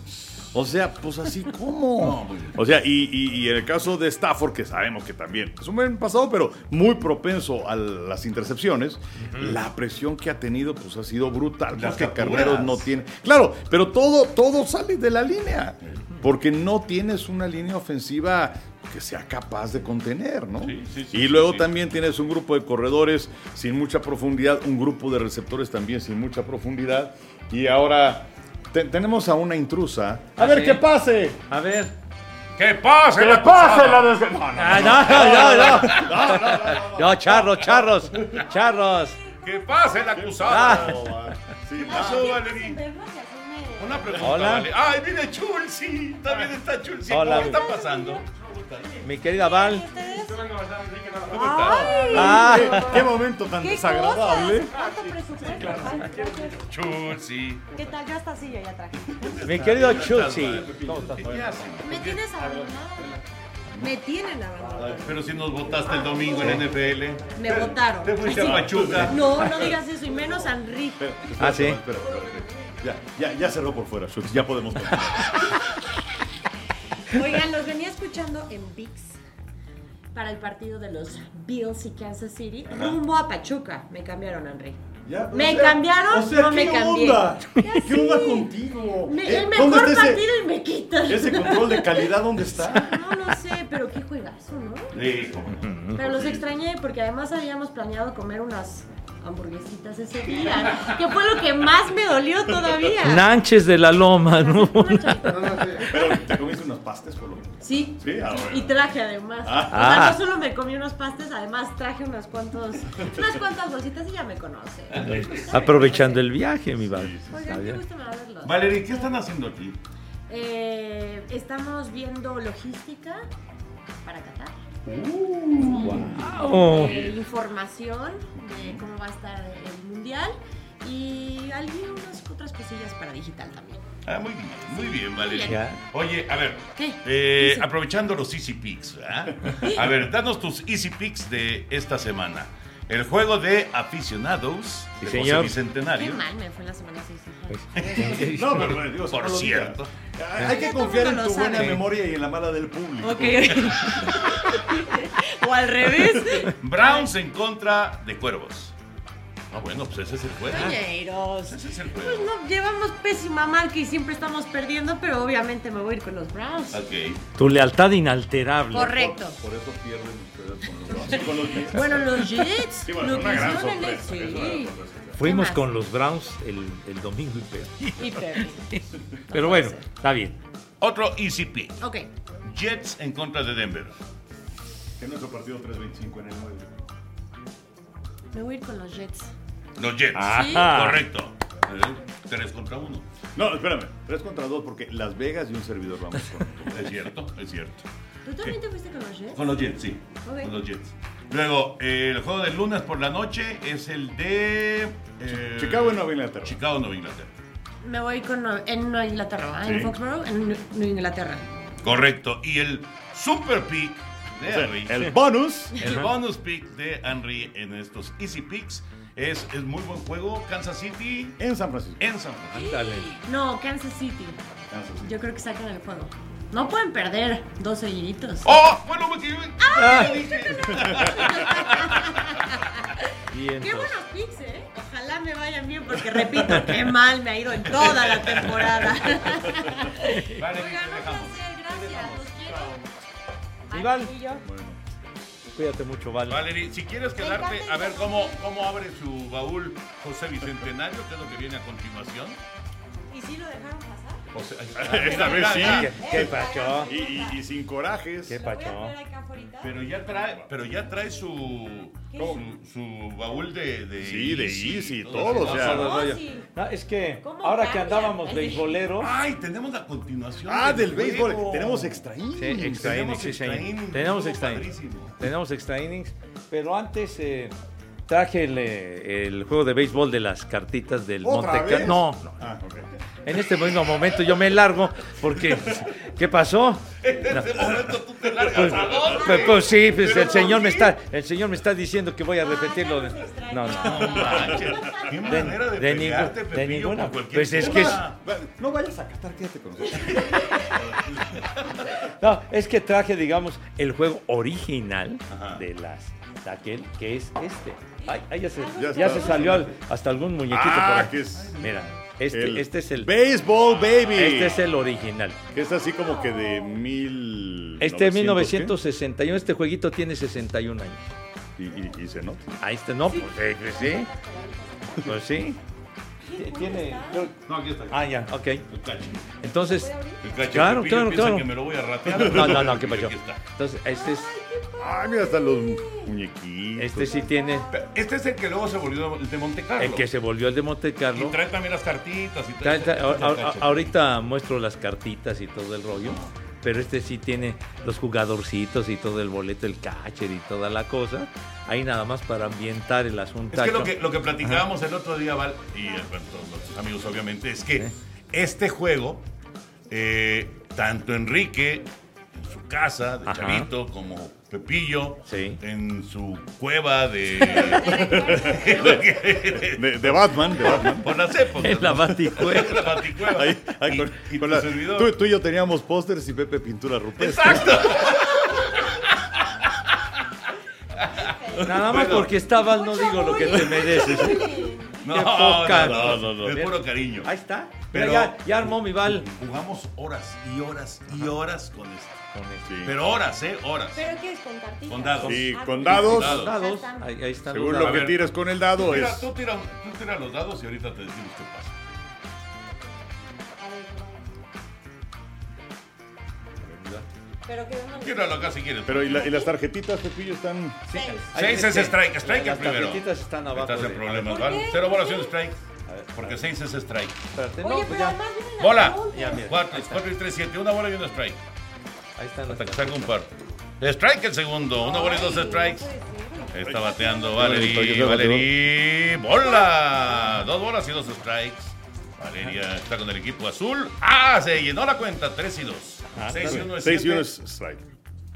O sea, pues así como. O sea, y, y- y en el caso de Stafford, que sabemos que también es un buen pasado, pero muy propenso a las intercepciones, la presión que ha tenido, pues ha sido brutal. Las Porque. Carneros no tiene. Claro, pero todo, todo sale de la línea. Porque no tienes una línea ofensiva que sea capaz de contener, ¿no? Sí, sí, sí, y luego también tienes un grupo de corredores sin mucha profundidad, un grupo de receptores también sin mucha profundidad. Y ahora te- tenemos a una intrusa. A Ah, ver sí. qué pase. A ver. ¡Que pase ¡Que la pase la desgra- No, no, Ah, no, no, no, no. No, charros, charros, charros. ¡Que pase la no, va. Sí, ¿Qué pasó, Valerie? Una pregunta, Hola. Vale. ¡Ay, viene Chulsi! También está Chulsi. Hola. ¿Cómo está pasando? Mi querida Val. ¿Cómo está? Ah, ¿Qué, qué momento tan ¿Qué desagradable. ¿Cuánto presupuesto? Ay. Chulsi. ¿Qué tal? Ya esta silla ya traje. mi querido Chutzi. ¿Cómo estás? Me tienes abandonado. Me tienen abandonado. Pero si nos votaste el domingo en NFL. Me votaron. Te fuiste a. Pachuca. No, no digas eso, y menos a Enrique. Ah, sí. Ya, ya, ya cerró por fuera, Schultz, Ya podemos. Oigan, los venía escuchando en VIX para el partido de los Bills y Kansas City rumbo a Pachuca. Me cambiaron, Henry. Ya, ¿Me cambiaron? No me ¿qué cambié. Onda? ¿Qué onda contigo? Me- Eh, el ¿dónde mejor ese- partido y me quitan. Ese control de calidad, ¿dónde está? No lo sé, pero qué juegazo, ¿no? Sí, no. Pero los extrañé porque además habíamos planeado comer unas hamburguesitas ese día, que fue lo que más me dolió todavía. Nanches de la Loma, ¿no? Pero te comiste unos pastes, por lo menos. Sí. Sí, ah, bueno. Y traje además. Ah. O sea, Ah. no solo me comí unos pastes, además traje unos cuantos, unas cuantas bolsitas y ya me conoce. Aprovechando el viaje, mi Val. Oigan, qué gusto me va a verlos. Valerie, ¿qué están haciendo aquí? Eh, estamos viendo logística para Qatar. Oh, eh, información de cómo va a estar el mundial y algunas otras cosillas para digital también. Ah, muy bien, muy bien, Valerie. Ya. Oye, a ver, ¿Qué? eh, aprovechando los Easy Picks, ¿verdad? A ver, danos tus Easy Picks de esta semana. El juego de aficionados Sí, de señor. José Qué Bicentenario. mal me fue la semana sí, sí. Pues, No, pero bueno, digo, Por cierto. Hay que confiar en tu buena sabe. memoria y en la mala del público. Ok. o al revés. Browns en contra de Cuervos. Ah, bueno, pues ese es el juego. Oyeros. Ese es el Pues juego. no, llevamos pésima marca y siempre estamos perdiendo, pero obviamente me voy a ir con los Browns. Ok. tu lealtad inalterable. Correcto. Por eso pierden con los Jets. Bueno, los Jets. Sí, bueno, lo una que gran el- sorpresa. gran Sí. sorpresa. Fuimos con los Browns el, el domingo y perdí. Pero bueno, está bien. Otro Easy Pick. Ok. Jets en contra de Denver. Que nuestro partido 3-25 en el 9. Me voy a ir con los Jets. Los Jets. Ajá. Correcto. Eh, Tres contra uno. No, espérame. 3 contra 2 porque Las Vegas y un servidor vamos con. Es cierto, es cierto. ¿Tú también te fuiste con los Jets? Con los Jets, sí. Ok. Con los Jets. Luego, eh, el juego del lunes por la noche es el de. eh, Chicago y Nueva Inglaterra. Chicago, Nueva Inglaterra. Me voy con en Nueva Inglaterra. Sí. en Foxborough, en Nue- Nueva Inglaterra. Correcto. Y el super pick de O sea, Henry. el bonus. El bonus pick de Henry en estos Easy Picks es, es muy buen juego. Kansas City En San Francisco. en San Francisco. No, Kansas City. Kansas City. Yo creo que sacan el juego. No pueden perder dos seguiditos. ¡Oh! Bueno, me equivoqué. Ah, ¿Qué dije? bien, ¡Qué buenos picks, eh! Ojalá me vayan bien porque repito, qué mal me ha ido en toda la temporada. Vale, Oigan, placer, gracias. Los quiero. Iván. Yo. Cuídate mucho, Vale. Valerie, si quieres quedarte a ver cómo, cómo abre su baúl José Bicentenario, que es lo que viene a continuación. ¿Y si lo dejaron pasar? José, Esta vez sí. ¿Qué, qué pacho? Y, y- y sin corajes. ¿Qué pacho? Pero ya trae, pero ya trae su, su, su baúl de, de Sí, de Easy, todo todo, o sea. Sí. No, es que ¿Cómo ahora que cambia? andábamos beisboleros. Ay, tenemos la continuación. Ah, del béisbol. Tenemos extra innings. Sí, extra Tenemos innings, Tenemos extra innings. Tenemos extra innings. Pero antes eh, traje el, eh, el juego de béisbol de las cartitas del ¿Otra Monte? Carlo. No, no. Ah, ok. En este mismo momento yo me largo porque ¿qué pasó? En este momento tú te largas Pues, a dónde? pues, pues sí, pues el señor me ¿por está, el señor me está diciendo que voy a repetirlo. de- No, no. No manches, qué manera de, de de ninguna. por Pues es que cosa. No vayas a Qatar, quédate con nosotros. No, es que traje, digamos, el juego original Ajá. de las de aquel que es este. Ay, ay, ya se, Ya ya está. se salió al- hasta algún muñequito por Ah, ahí. que es Mira, este, el este es el Baseball Baby. este es el original. Que es así como que de mil. Este es 1900, 1961, este jueguito tiene 61 años. ¿qué? Y, y- y se nota. Ahí está, no, pues, eh, pues sí. Pues sí. Tiene. No, aquí está. Ah, ya, ok. El cacho. Entonces, El cacho. Claro, Pepillo claro, claro. que me lo voy a ratear. no, no, no, qué Y pasó. aquí está. Entonces, este es, Ay, mira, hasta los muñequitos. este sí tiene Este es el que luego se volvió el de Monte Carlo. el que se volvió el de Monte Y Carlo. trae también las cartitas y todo. Ahorita muestro las cartitas y todo el rollo, pero este sí tiene los jugadorcitos y todo el boleto, el catcher y toda la cosa. Ahí nada más para ambientar el asunto. Es que lo que, lo que platicábamos el otro día, Val, y eh, nuestros amigos obviamente, es que este juego, eh, tanto Enrique en su casa de Ajá. Chavito como Pepillo Sí. en su cueva de... De, de Batman, de Batman. por las épocas. En la ¿no? baticueva. En la baticueva. Ahí, ahí Y- con- y con la- servidor. tú, tú y yo teníamos pósters y Pepe pintura rupestre. Exacto. Nada más Bueno. porque estabas, no digo lo que te mereces. No, Qué poca. no, no, no, Es Mira. puro cariño. Ahí está. Pero- Pero ya, ya armó mi bal. Jugamos horas y horas y horas con esto. Sí. Pero horas, ¿eh? Horas. ¿Pero qué es con cartitas? Con dados. Sí, Ah, con dados. dados. Dados. Ahí, ahí están Según los lo A que ver. tires con el dado es. tú tira, tú tira los dados y ahorita te decimos qué pasa. Pero que uno Tíralo acá si quieres. Pero y, la- y las tarjetitas, Pepillo, están. Seis. Ahí Seis es strike, strike las el primero. tarjetitas están abajo. Estás en problemas, ¿Por ¿vale? Cero ¿Por bolas y un strike. Ver, Porque seis es strike. espérate, Oye, no, pero pues ya. las Bola. preguntas. Ya, mira. Cuatro, Ahí está. cuatro y tres, siete. Una bola y un strike. Ahí están Hasta que salga un par. Strike el segundo. Una bola y dos strikes. Está bateando Valerie. Valerie. Bola. Dos bolas y dos strikes. Valeria está con el equipo azul. ¡Ah! Se llenó la cuenta. Tres y dos. Ah, Seis y está uno es 6 y 1 siete. es strike.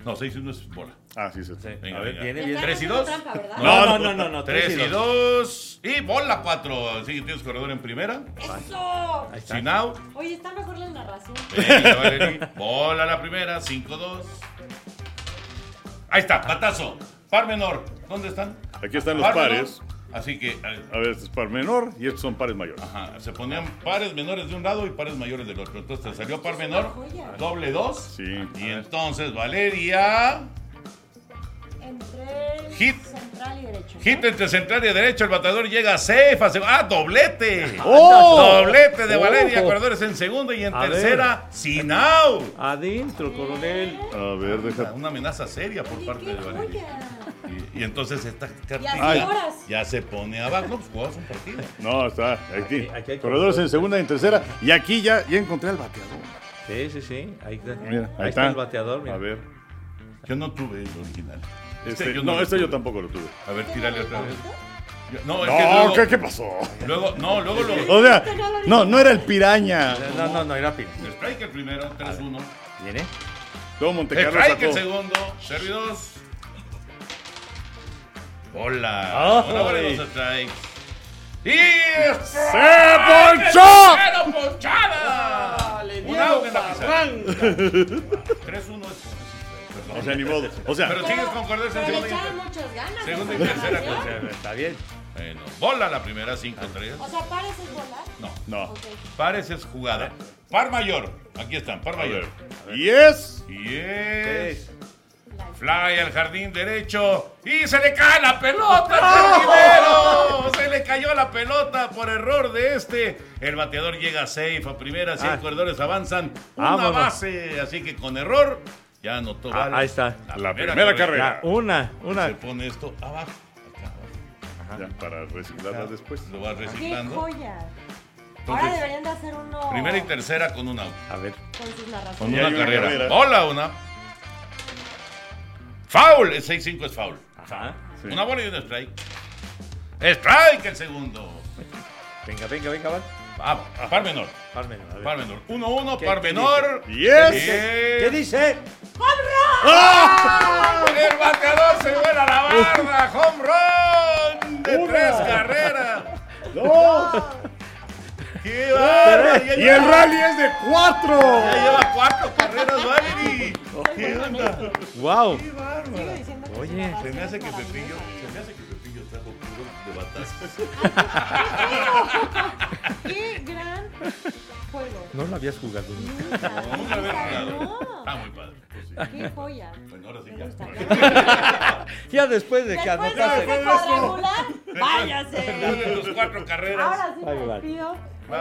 No, seis y uno es bola. Ah, sí, sí. Sí. Venga, a ver, venga. viene, viene. Tres y haciendo dos. trampa, ¿verdad? No, no, no, no, no. Tres y dos. Y bola cuatro. Sí, tienes corredor en primera. ¡Eso! Ahí está. Sin out. Oye, está mejor la narración. Venga. Bola la primera. 5-2. Ahí está. Batazo. Par menor. ¿Dónde están? Aquí están los Par menor. pares. Así que. eh, A ver, este es par menor y estos son pares mayores. Ajá, se ponían pares menores de un lado y pares mayores del otro. Entonces te salió par menor, doble dos. Sí. Y entonces Valeria. Entre Hit. central y derecho. ¿no? Hit entre central y derecho. El bateador llega a safe. a seg- ¡Ah, doblete! ¡Oh! Doblete de Valeria. ¡Oh! Corredores en segunda y en A ver. tercera, sin out. Adentro, coronel. A ver, deja. Una amenaza seria por parte de Valeria. joya. Y, y entonces esta horas. ya se pone abajo. No, pues jugamos un partido. No, está. Aquí. Aquí- aquí hay Corredores en segunda y en tercera. Y aquí ya, ya encontré al bateador. Sí, sí, sí. Ahí está. Mira, ahí, ahí está el bateador. mira. A ver. Yo no tuve el original. Este, yo no, lo este yo tuve. tampoco lo tuve. A ver, tírale otra vez. Yo- No, es que No, luego, ¿qué, qué pasó? luego, no, luego lo. O sea, no, no era el piraña. No, no, no, era pin. Strike el primero, 3-1. Viene. Todo Montecarlo Strike el segundo, servidos. Hola. Ah, bola y ay. dos strikes. ¡Y ¡Se ponchó! ¡Cero ponchada! En la pizarra. 3-1 es. O sea, ni modo. O sea, Pero sigues con corredores en Pero le segunda y echaron tercera. muchas ganas. Segunda y tercera, Está bien. Bueno, bola la primera 5-3. O sea, pares es volar. No, No. Ok. pares es jugada. Par mayor. Aquí están, par mayor. ver. Y es. Y es. Fly al jardín derecho. Y se le cae la pelota al jardinero. Se le cayó la pelota por error de este. El bateador llega safe a primera. Cinco Ah. corredores avanzan. Una Vámonos. base. Así que con error. Ya anotó. Ah, Vale. ahí está. La primera carrera. Una, una. Se pone esto abajo. Acá abajo. Ya, para reciclarla después. Lo ¡Qué reciclando. joya! Entonces, Ahora deberían de hacer uno Primera y tercera con un out. A ver. con sus narraciones. Con Y una carrera. carrera. Bola una. Foul. El 6-5 es foul. Ajá. Sí. Una bola y un strike. Strike el segundo. Venga, venga, venga, va. Ah, par menor. Pármelo, a ver. Par menor. 1-1, ¿Qué- par qué menor. Y es. ¿Qué dice? El bateador se vuela a la barda. Home run de Una. tres carreras. ¡No! ¡Qué! Ya Y el rally es de cuatro. Ya lleva cuatro carreras, Valerie. ¿Qué onda? ¡Wow! Sigo diciendo que Oye, Se me hace que. Pepillo, se me hace que Pepillo trajo puro de batazos. ¡Qué gran juego! No lo habías jugado nunca. Nunca, Nunca lo había jugado. no. Está muy padre. Pues sí. ¡Qué joya! Bueno, ahora sí ya. gusta. Ya después de que Después de anotaste. váyase. Después de tus cuatro carreras. Ahora sí va. despido.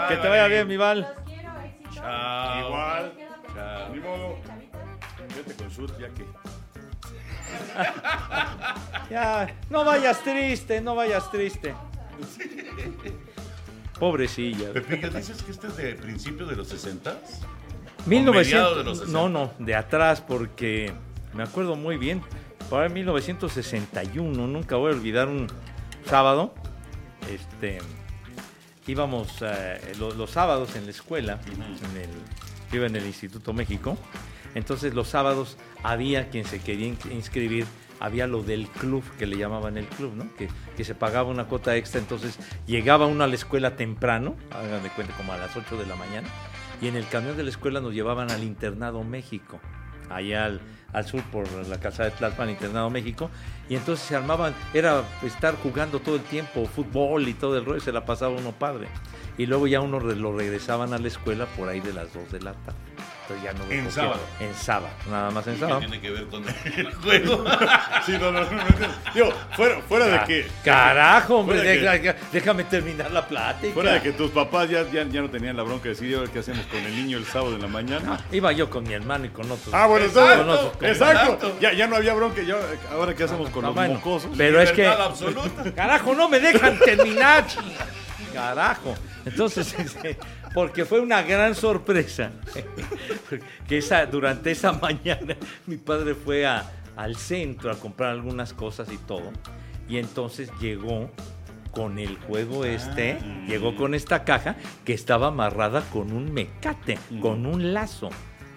Que te vaya bien, mi Val. Los quiero, éxito. Chao. Igual. Chao. Ni modo. Con shoot ya que. Ya, no vayas triste, no vayas triste. Pobrecilla. Pepillo, ¿dices que este es de principio de los 60? 1900, de los 60. no, no, de atrás, porque me acuerdo muy bien. Para 1961, nunca voy a olvidar un sábado. Este, íbamos eh, lo- los sábados en la escuela, en el, yo iba en el Instituto México. Entonces los sábados había quien se quería in- inscribir, había lo del club, que le llamaban el club, ¿no? Que, que se pagaba una cuota extra, entonces llegaba uno a la escuela temprano, hagan cuenta como a las 8 de la mañana, y en el camión de la escuela nos llevaban al Internado México, allá al, al sur por la casa de Tlalpan, Internado México, y entonces se armaban, era estar jugando todo el tiempo, fútbol y todo el rollo, se la pasaba uno padre. Y luego ya uno lo regresaban a la escuela por ahí de las 2 de la tarde. Ya no En sábado. En sábado, nada más en ¿Qué sábado. tiene que ver con el juego? Sí, no, no. Digo, fuera, fuera de que. Carajo, hombre, Fuera de que- deja- déjame terminar la plática. Fuera de que tus papás ya, ya, ya no tenían la bronca de decir, "¿Y ahora ¿qué hacemos con el niño el sábado en la mañana? Iba yo con mi hermano y con otros. Ah, bueno, Exacto, exacto. Exacto. Ya, ya no había bronca. Ya, ahora qué hacemos con Ah, los bueno, mocosos. Pero es que. Absoluta. Carajo, no me dejan terminar. Carajo. Entonces, este, porque fue una gran sorpresa. Que esa, durante esa mañana mi padre fue a- al centro a comprar algunas cosas y todo. Y entonces llegó con el juego este, llegó con esta caja que estaba amarrada con un mecate, con un lazo.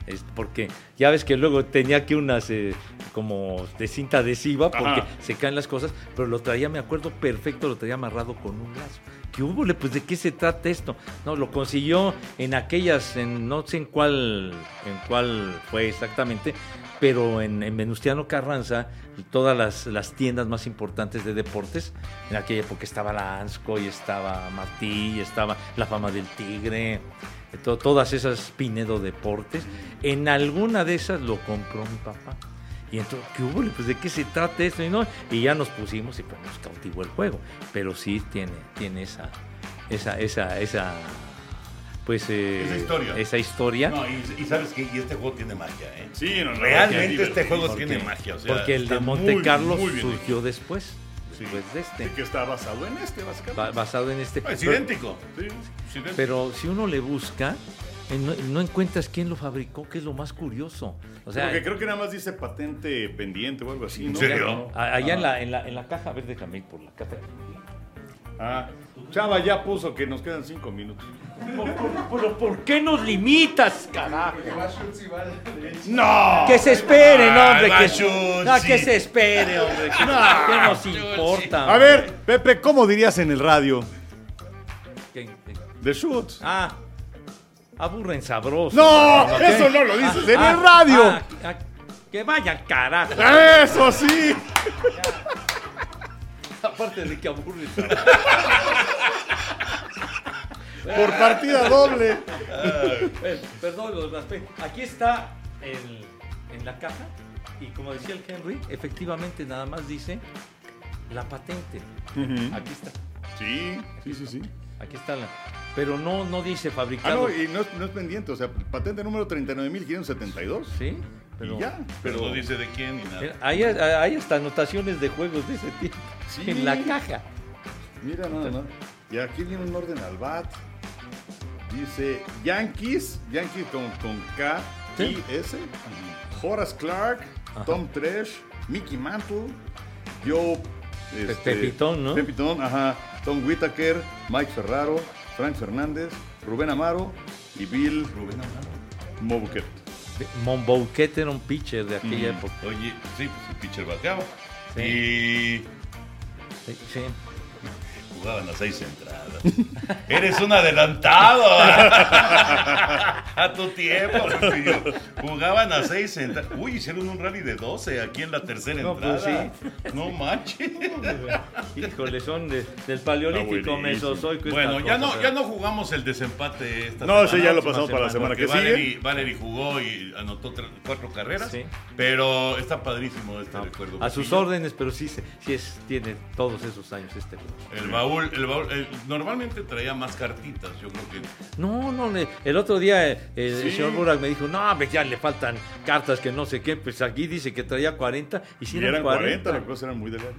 Es porque ya ves que luego tenía que unas eh, como de cinta adhesiva porque Ajá. se caen las cosas, pero lo traía, me acuerdo perfecto, lo traía amarrado con un lazo. ¿Qué hubo? Pues de qué se trata esto. No, lo consiguió en aquellas, en no sé en cuál, en cuál fue exactamente, pero en, en Venustiano Carranza, todas las, las tiendas más importantes de deportes, en aquella época estaba la Ansco y estaba Martí y estaba la fama del Tigre, to- todas esas Pinedo Deportes. En alguna de esas lo compró mi papá. Y entonces, ¿qué hubo? Pues de qué se trata esto y no. Y ya nos pusimos y pues nos cautivó el juego. Pero sí tiene, tiene esa, esa, esa, esa, pues eh, Esa historia. Esa historia. No, y, y sabes que y este juego tiene magia, ¿eh? Sí, no, Realmente este juego tiene magia. O sea, porque el de Monte muy, Carlo muy surgió después. Sí. Después de este. Sí, que está basado en este, básicamente. ba- basado en este. hecho. Es Pero- idéntico. Sí. Es idéntico. Pero si uno le busca, no, no encuentras quién lo fabricó, que es lo más curioso. O sea, Porque creo que nada más dice patente pendiente o algo así, ¿no? ¿En serio? allá en la, en, la, en la caja, a ver, déjame ir por la caja. Ah, Chava ya puso que nos quedan cinco minutos. Pero ¿por qué nos limitas, carajo? ¡No! Que se esperen, Ay, hombre. Que, Bachutzi. no, que se espere, hombre. Que, ¿qué nos importa? A ver, Pepe, ¿cómo dirías en el radio? ¿Qué- qué? De shoot. Ah, aburren sabroso. ¡No! ¿ok? Eso no lo dices en Ah, el radio. ah, ah, que vayan, carajo. ¡Eso sí! Aparte de que aburre. Por partida doble. Eh, Perdón, los raspé. Aquí está el- en la caja. Y como decía el Henry, efectivamente nada más dice la patente. Aquí está. Sí, sí, sí, sí. Aquí está la. Pero no, no dice Ah, fabricado. no, y no es, no es pendiente, o sea, patente número 39.572. Sí, Y ya. Pero no dice de quién ni nada. Hay, hay hasta anotaciones de juegos de ese tipo Sí. en la caja. Mira nada más. Y aquí viene un orden al bat. Dice Yankees, Yankees con, con K Sí. S. Horace Clark, Ajá. Tom Tresh, Mickey Mantle, Joe este, Pepitón, ¿no? Pepitón, ajá. Tom Whitaker, Mike Ferraro, Frank Fernández, Rubén Amaro y Bill Rubén Amaro. Mobuquet. Monbouquet era un pitcher de aquella Mm. época. Oye, sí, pues el pitcher bateaba. Sí. Y Sí, sí. Jugaban a seis entradas. Eres un adelantado a tu tiempo. Lupillo. Jugaban a seis entradas. Uy, hicieron un rally de 12 aquí en la tercera No, pues entrada. No manches. Híjole, son de- del paleolítico mesozoico. Bueno, ya no, ya no jugamos el desempate esta No, semana. ya lo pasamos para la semana que sigue. Valery, Valery jugó y anotó cuatro carreras. Sí. Pero está padrísimo este No, recuerdo. a sus órdenes, pero sí, se- sí es, tiene todos esos años este juego. El baúl, el baúl, el- normalmente traía más cartitas, yo creo que. No, no, el otro día eh, el Sí. señor Burak me dijo, no, pues ya le faltan cartas que no sé qué, pues aquí dice que traía 40 y si Y eran eran 40. 40, las cosas eran muy delgadas.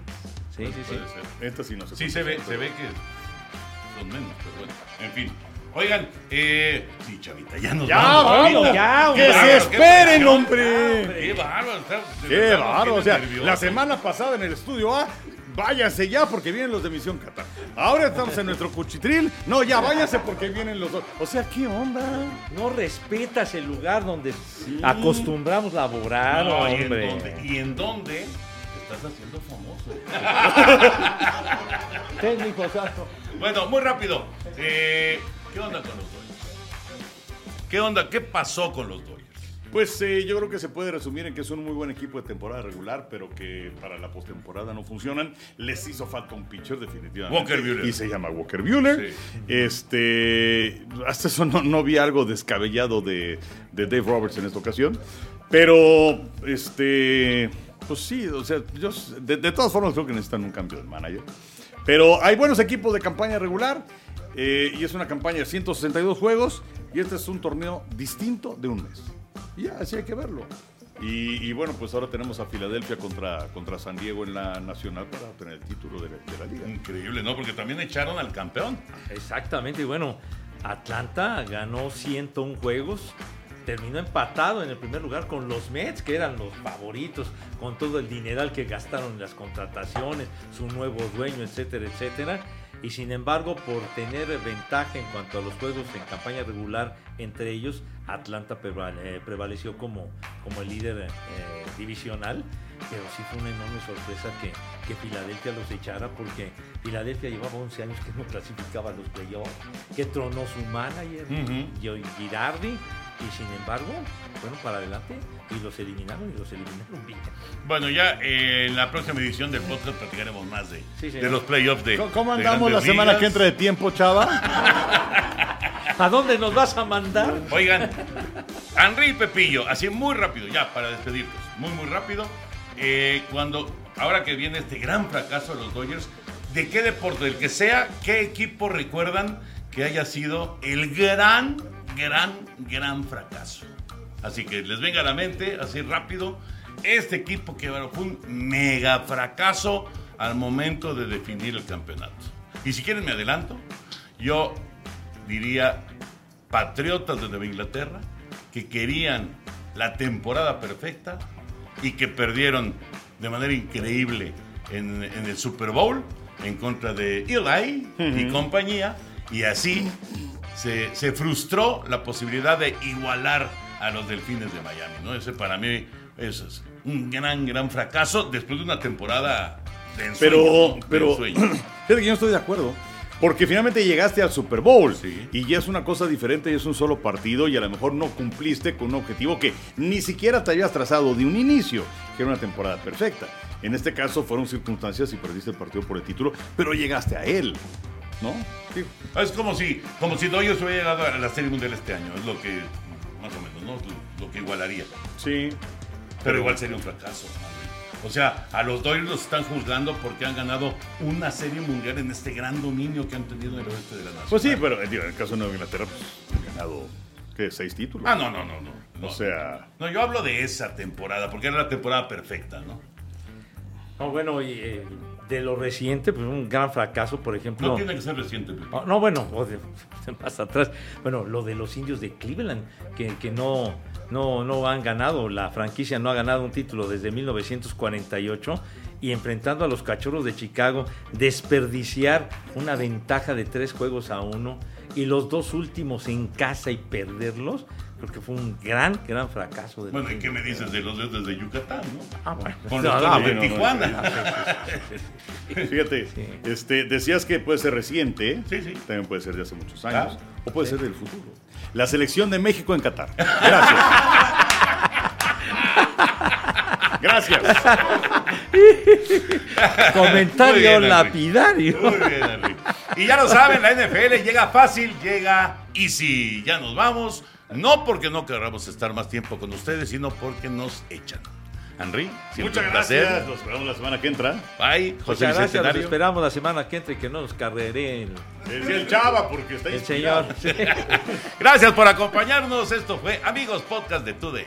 Sí, sí, sí. Puede ser. Esta sí no se Sí, se ve, se ve que son menos, pero bueno. En fin. Oigan, eh. Sí, chavita, ya nos Ya, vamos. chavita. ya, ¡Que bárbaro, se esperen, hombre! Qué bárbaro. está- Qué bárbaro, o sea, la semana pasada en el estudio A, váyanse ya porque vienen los de Misión Qatar. Ahora estamos en nuestro cuchitril, no, ya váyanse porque vienen los dos. O sea, ¿qué onda? No respetas el lugar donde acostumbramos laborar, No, ¿y en hombre. dónde? ¿Y en dónde te estás haciendo famoso? Técnico, santo. Bueno, muy rápido. Eh, ¿Qué onda con los Dodgers? ¿Qué onda? ¿Qué pasó con los Dodgers? Pues eh, yo creo que se puede resumir en que son un muy buen equipo de temporada regular, pero que para la postemporada no funcionan. Les hizo falta un pitcher definitivamente. Walker Buehler. Y se llama Walker Bueller. Sí. Este, hasta eso no, no vi algo descabellado de, de Dave Roberts en esta ocasión. Pero, este, pues sí, o sea, yo, de, de todas formas creo que necesitan un cambio de manager. Pero hay buenos equipos de campaña regular eh, y es una campaña de 162 juegos y este es un torneo distinto de un mes. Y ya, así hay que verlo. Y, y bueno, pues ahora tenemos a Filadelfia contra, contra San Diego en la nacional para obtener el título de la, de la liga. Increíble, ¿no? Porque también echaron al campeón. Exactamente, y bueno, Atlanta ganó 101 juegos, terminó empatado en el primer lugar con los Mets, que eran los favoritos, con todo el dineral que gastaron en las contrataciones, su nuevo dueño, etcétera, etcétera. Y sin embargo, por tener ventaja en cuanto a los juegos en campaña regular entre ellos, Atlanta eh, prevaleció como, como el líder eh, divisional. Pero sí fue una enorme sorpresa que, que Filadelfia los echara porque Filadelfia llevaba 11 años que no clasificaba a los playoffs, que tronó su manager. Joe Girardi, y sin embargo fueron para adelante y los eliminaron y los eliminaron bien. Bueno, ya eh, en la próxima edición del podcast platicaremos más de, Sí, de los playoffs de. ¿Cómo- ¿Cómo de andamos la semana Ligas. que entra de tiempo, chava? ¿A dónde nos vas a mandar? Oigan, Henry y Pepillo, así muy rápido, ya para despedirnos, muy muy rápido. Eh, cuando, ahora que viene este gran fracaso de los Dodgers, ¿de qué deporte, del que sea, qué equipo recuerdan que haya sido el gran, gran, gran fracaso? Así que les venga a la mente, así rápido, este equipo que bueno, fue un mega fracaso al momento de definir el campeonato. Y si quieren me adelanto, yo diría patriotas de Nueva Inglaterra que querían la temporada perfecta y que perdieron de manera increíble en, en el Super Bowl en contra de Eli y compañía y así se, se frustró la posibilidad de igualar a los Delfines de Miami. ¿no? Ese para mí es un gran, gran fracaso después de una temporada de ensueño. Pero, pero, ensueño. fíjate que yo no estoy de acuerdo. Porque finalmente llegaste al Super Bowl Sí. y ya es una cosa diferente, y es un solo partido y a lo mejor no cumpliste con un objetivo que ni siquiera te habías trazado de un inicio. que era una temporada perfecta. En este caso fueron circunstancias y perdiste el partido por el título, pero llegaste a él, ¿no? Digo, Es como si, como si Dodgers hubiera llegado a la Serie Mundial este año, es lo que, más o menos, ¿no? Lo, lo que igualaría. sí. Pero igual sería un fracaso. O sea, a los Dodgers los están juzgando porque han ganado una Serie Mundial en este gran dominio que han tenido en el oeste de la nación. Pues sí, pero eh, digo, en el caso de Nueva Inglaterra, pues han ganado, ¿qué? Seis títulos. Ah, no, no, no, no. no. O sea, No, yo hablo de esa temporada, porque era la temporada perfecta, ¿no? No, bueno, y, eh, de lo reciente, pues un gran fracaso, por ejemplo. No tiene que ser reciente, Pepe. Oh, no, bueno, más atrás. Bueno, lo de los indios de Cleveland, que, que no, no, no han ganado, la franquicia no ha ganado un título desde 1948 y enfrentando a los cachorros de Chicago, desperdiciar una ventaja de tres juegos a uno y los dos últimos en casa y perderlos, creo que fue un gran, gran fracaso. de Bueno, ¿y qué me dices de los dioses de Yucatán, no? Ah, bueno. Con los no, de no, Tijuana. fíjate, Sí. este, decías que puede ser reciente, Sí, sí. también puede ser de hace muchos años, Claro. o puede ser del futuro. La selección de México en Qatar. Gracias. Gracias. Comentario bien, lapidario. Muy bien, Henry. Y ya lo saben, la NFL llega fácil, llega easy. Ya nos vamos. No porque no queramos estar más tiempo con ustedes, sino porque nos echan. Henry, Muchas un placer. gracias. Nos vemos la semana que entra. Bye, José Muchas gracias, los esperamos la semana que entra y que no nos carreré el, Decía el Chava porque está el inspirado. señor. Sí. Gracias por acompañarnos. Esto fue Amigos Podcast de Tude.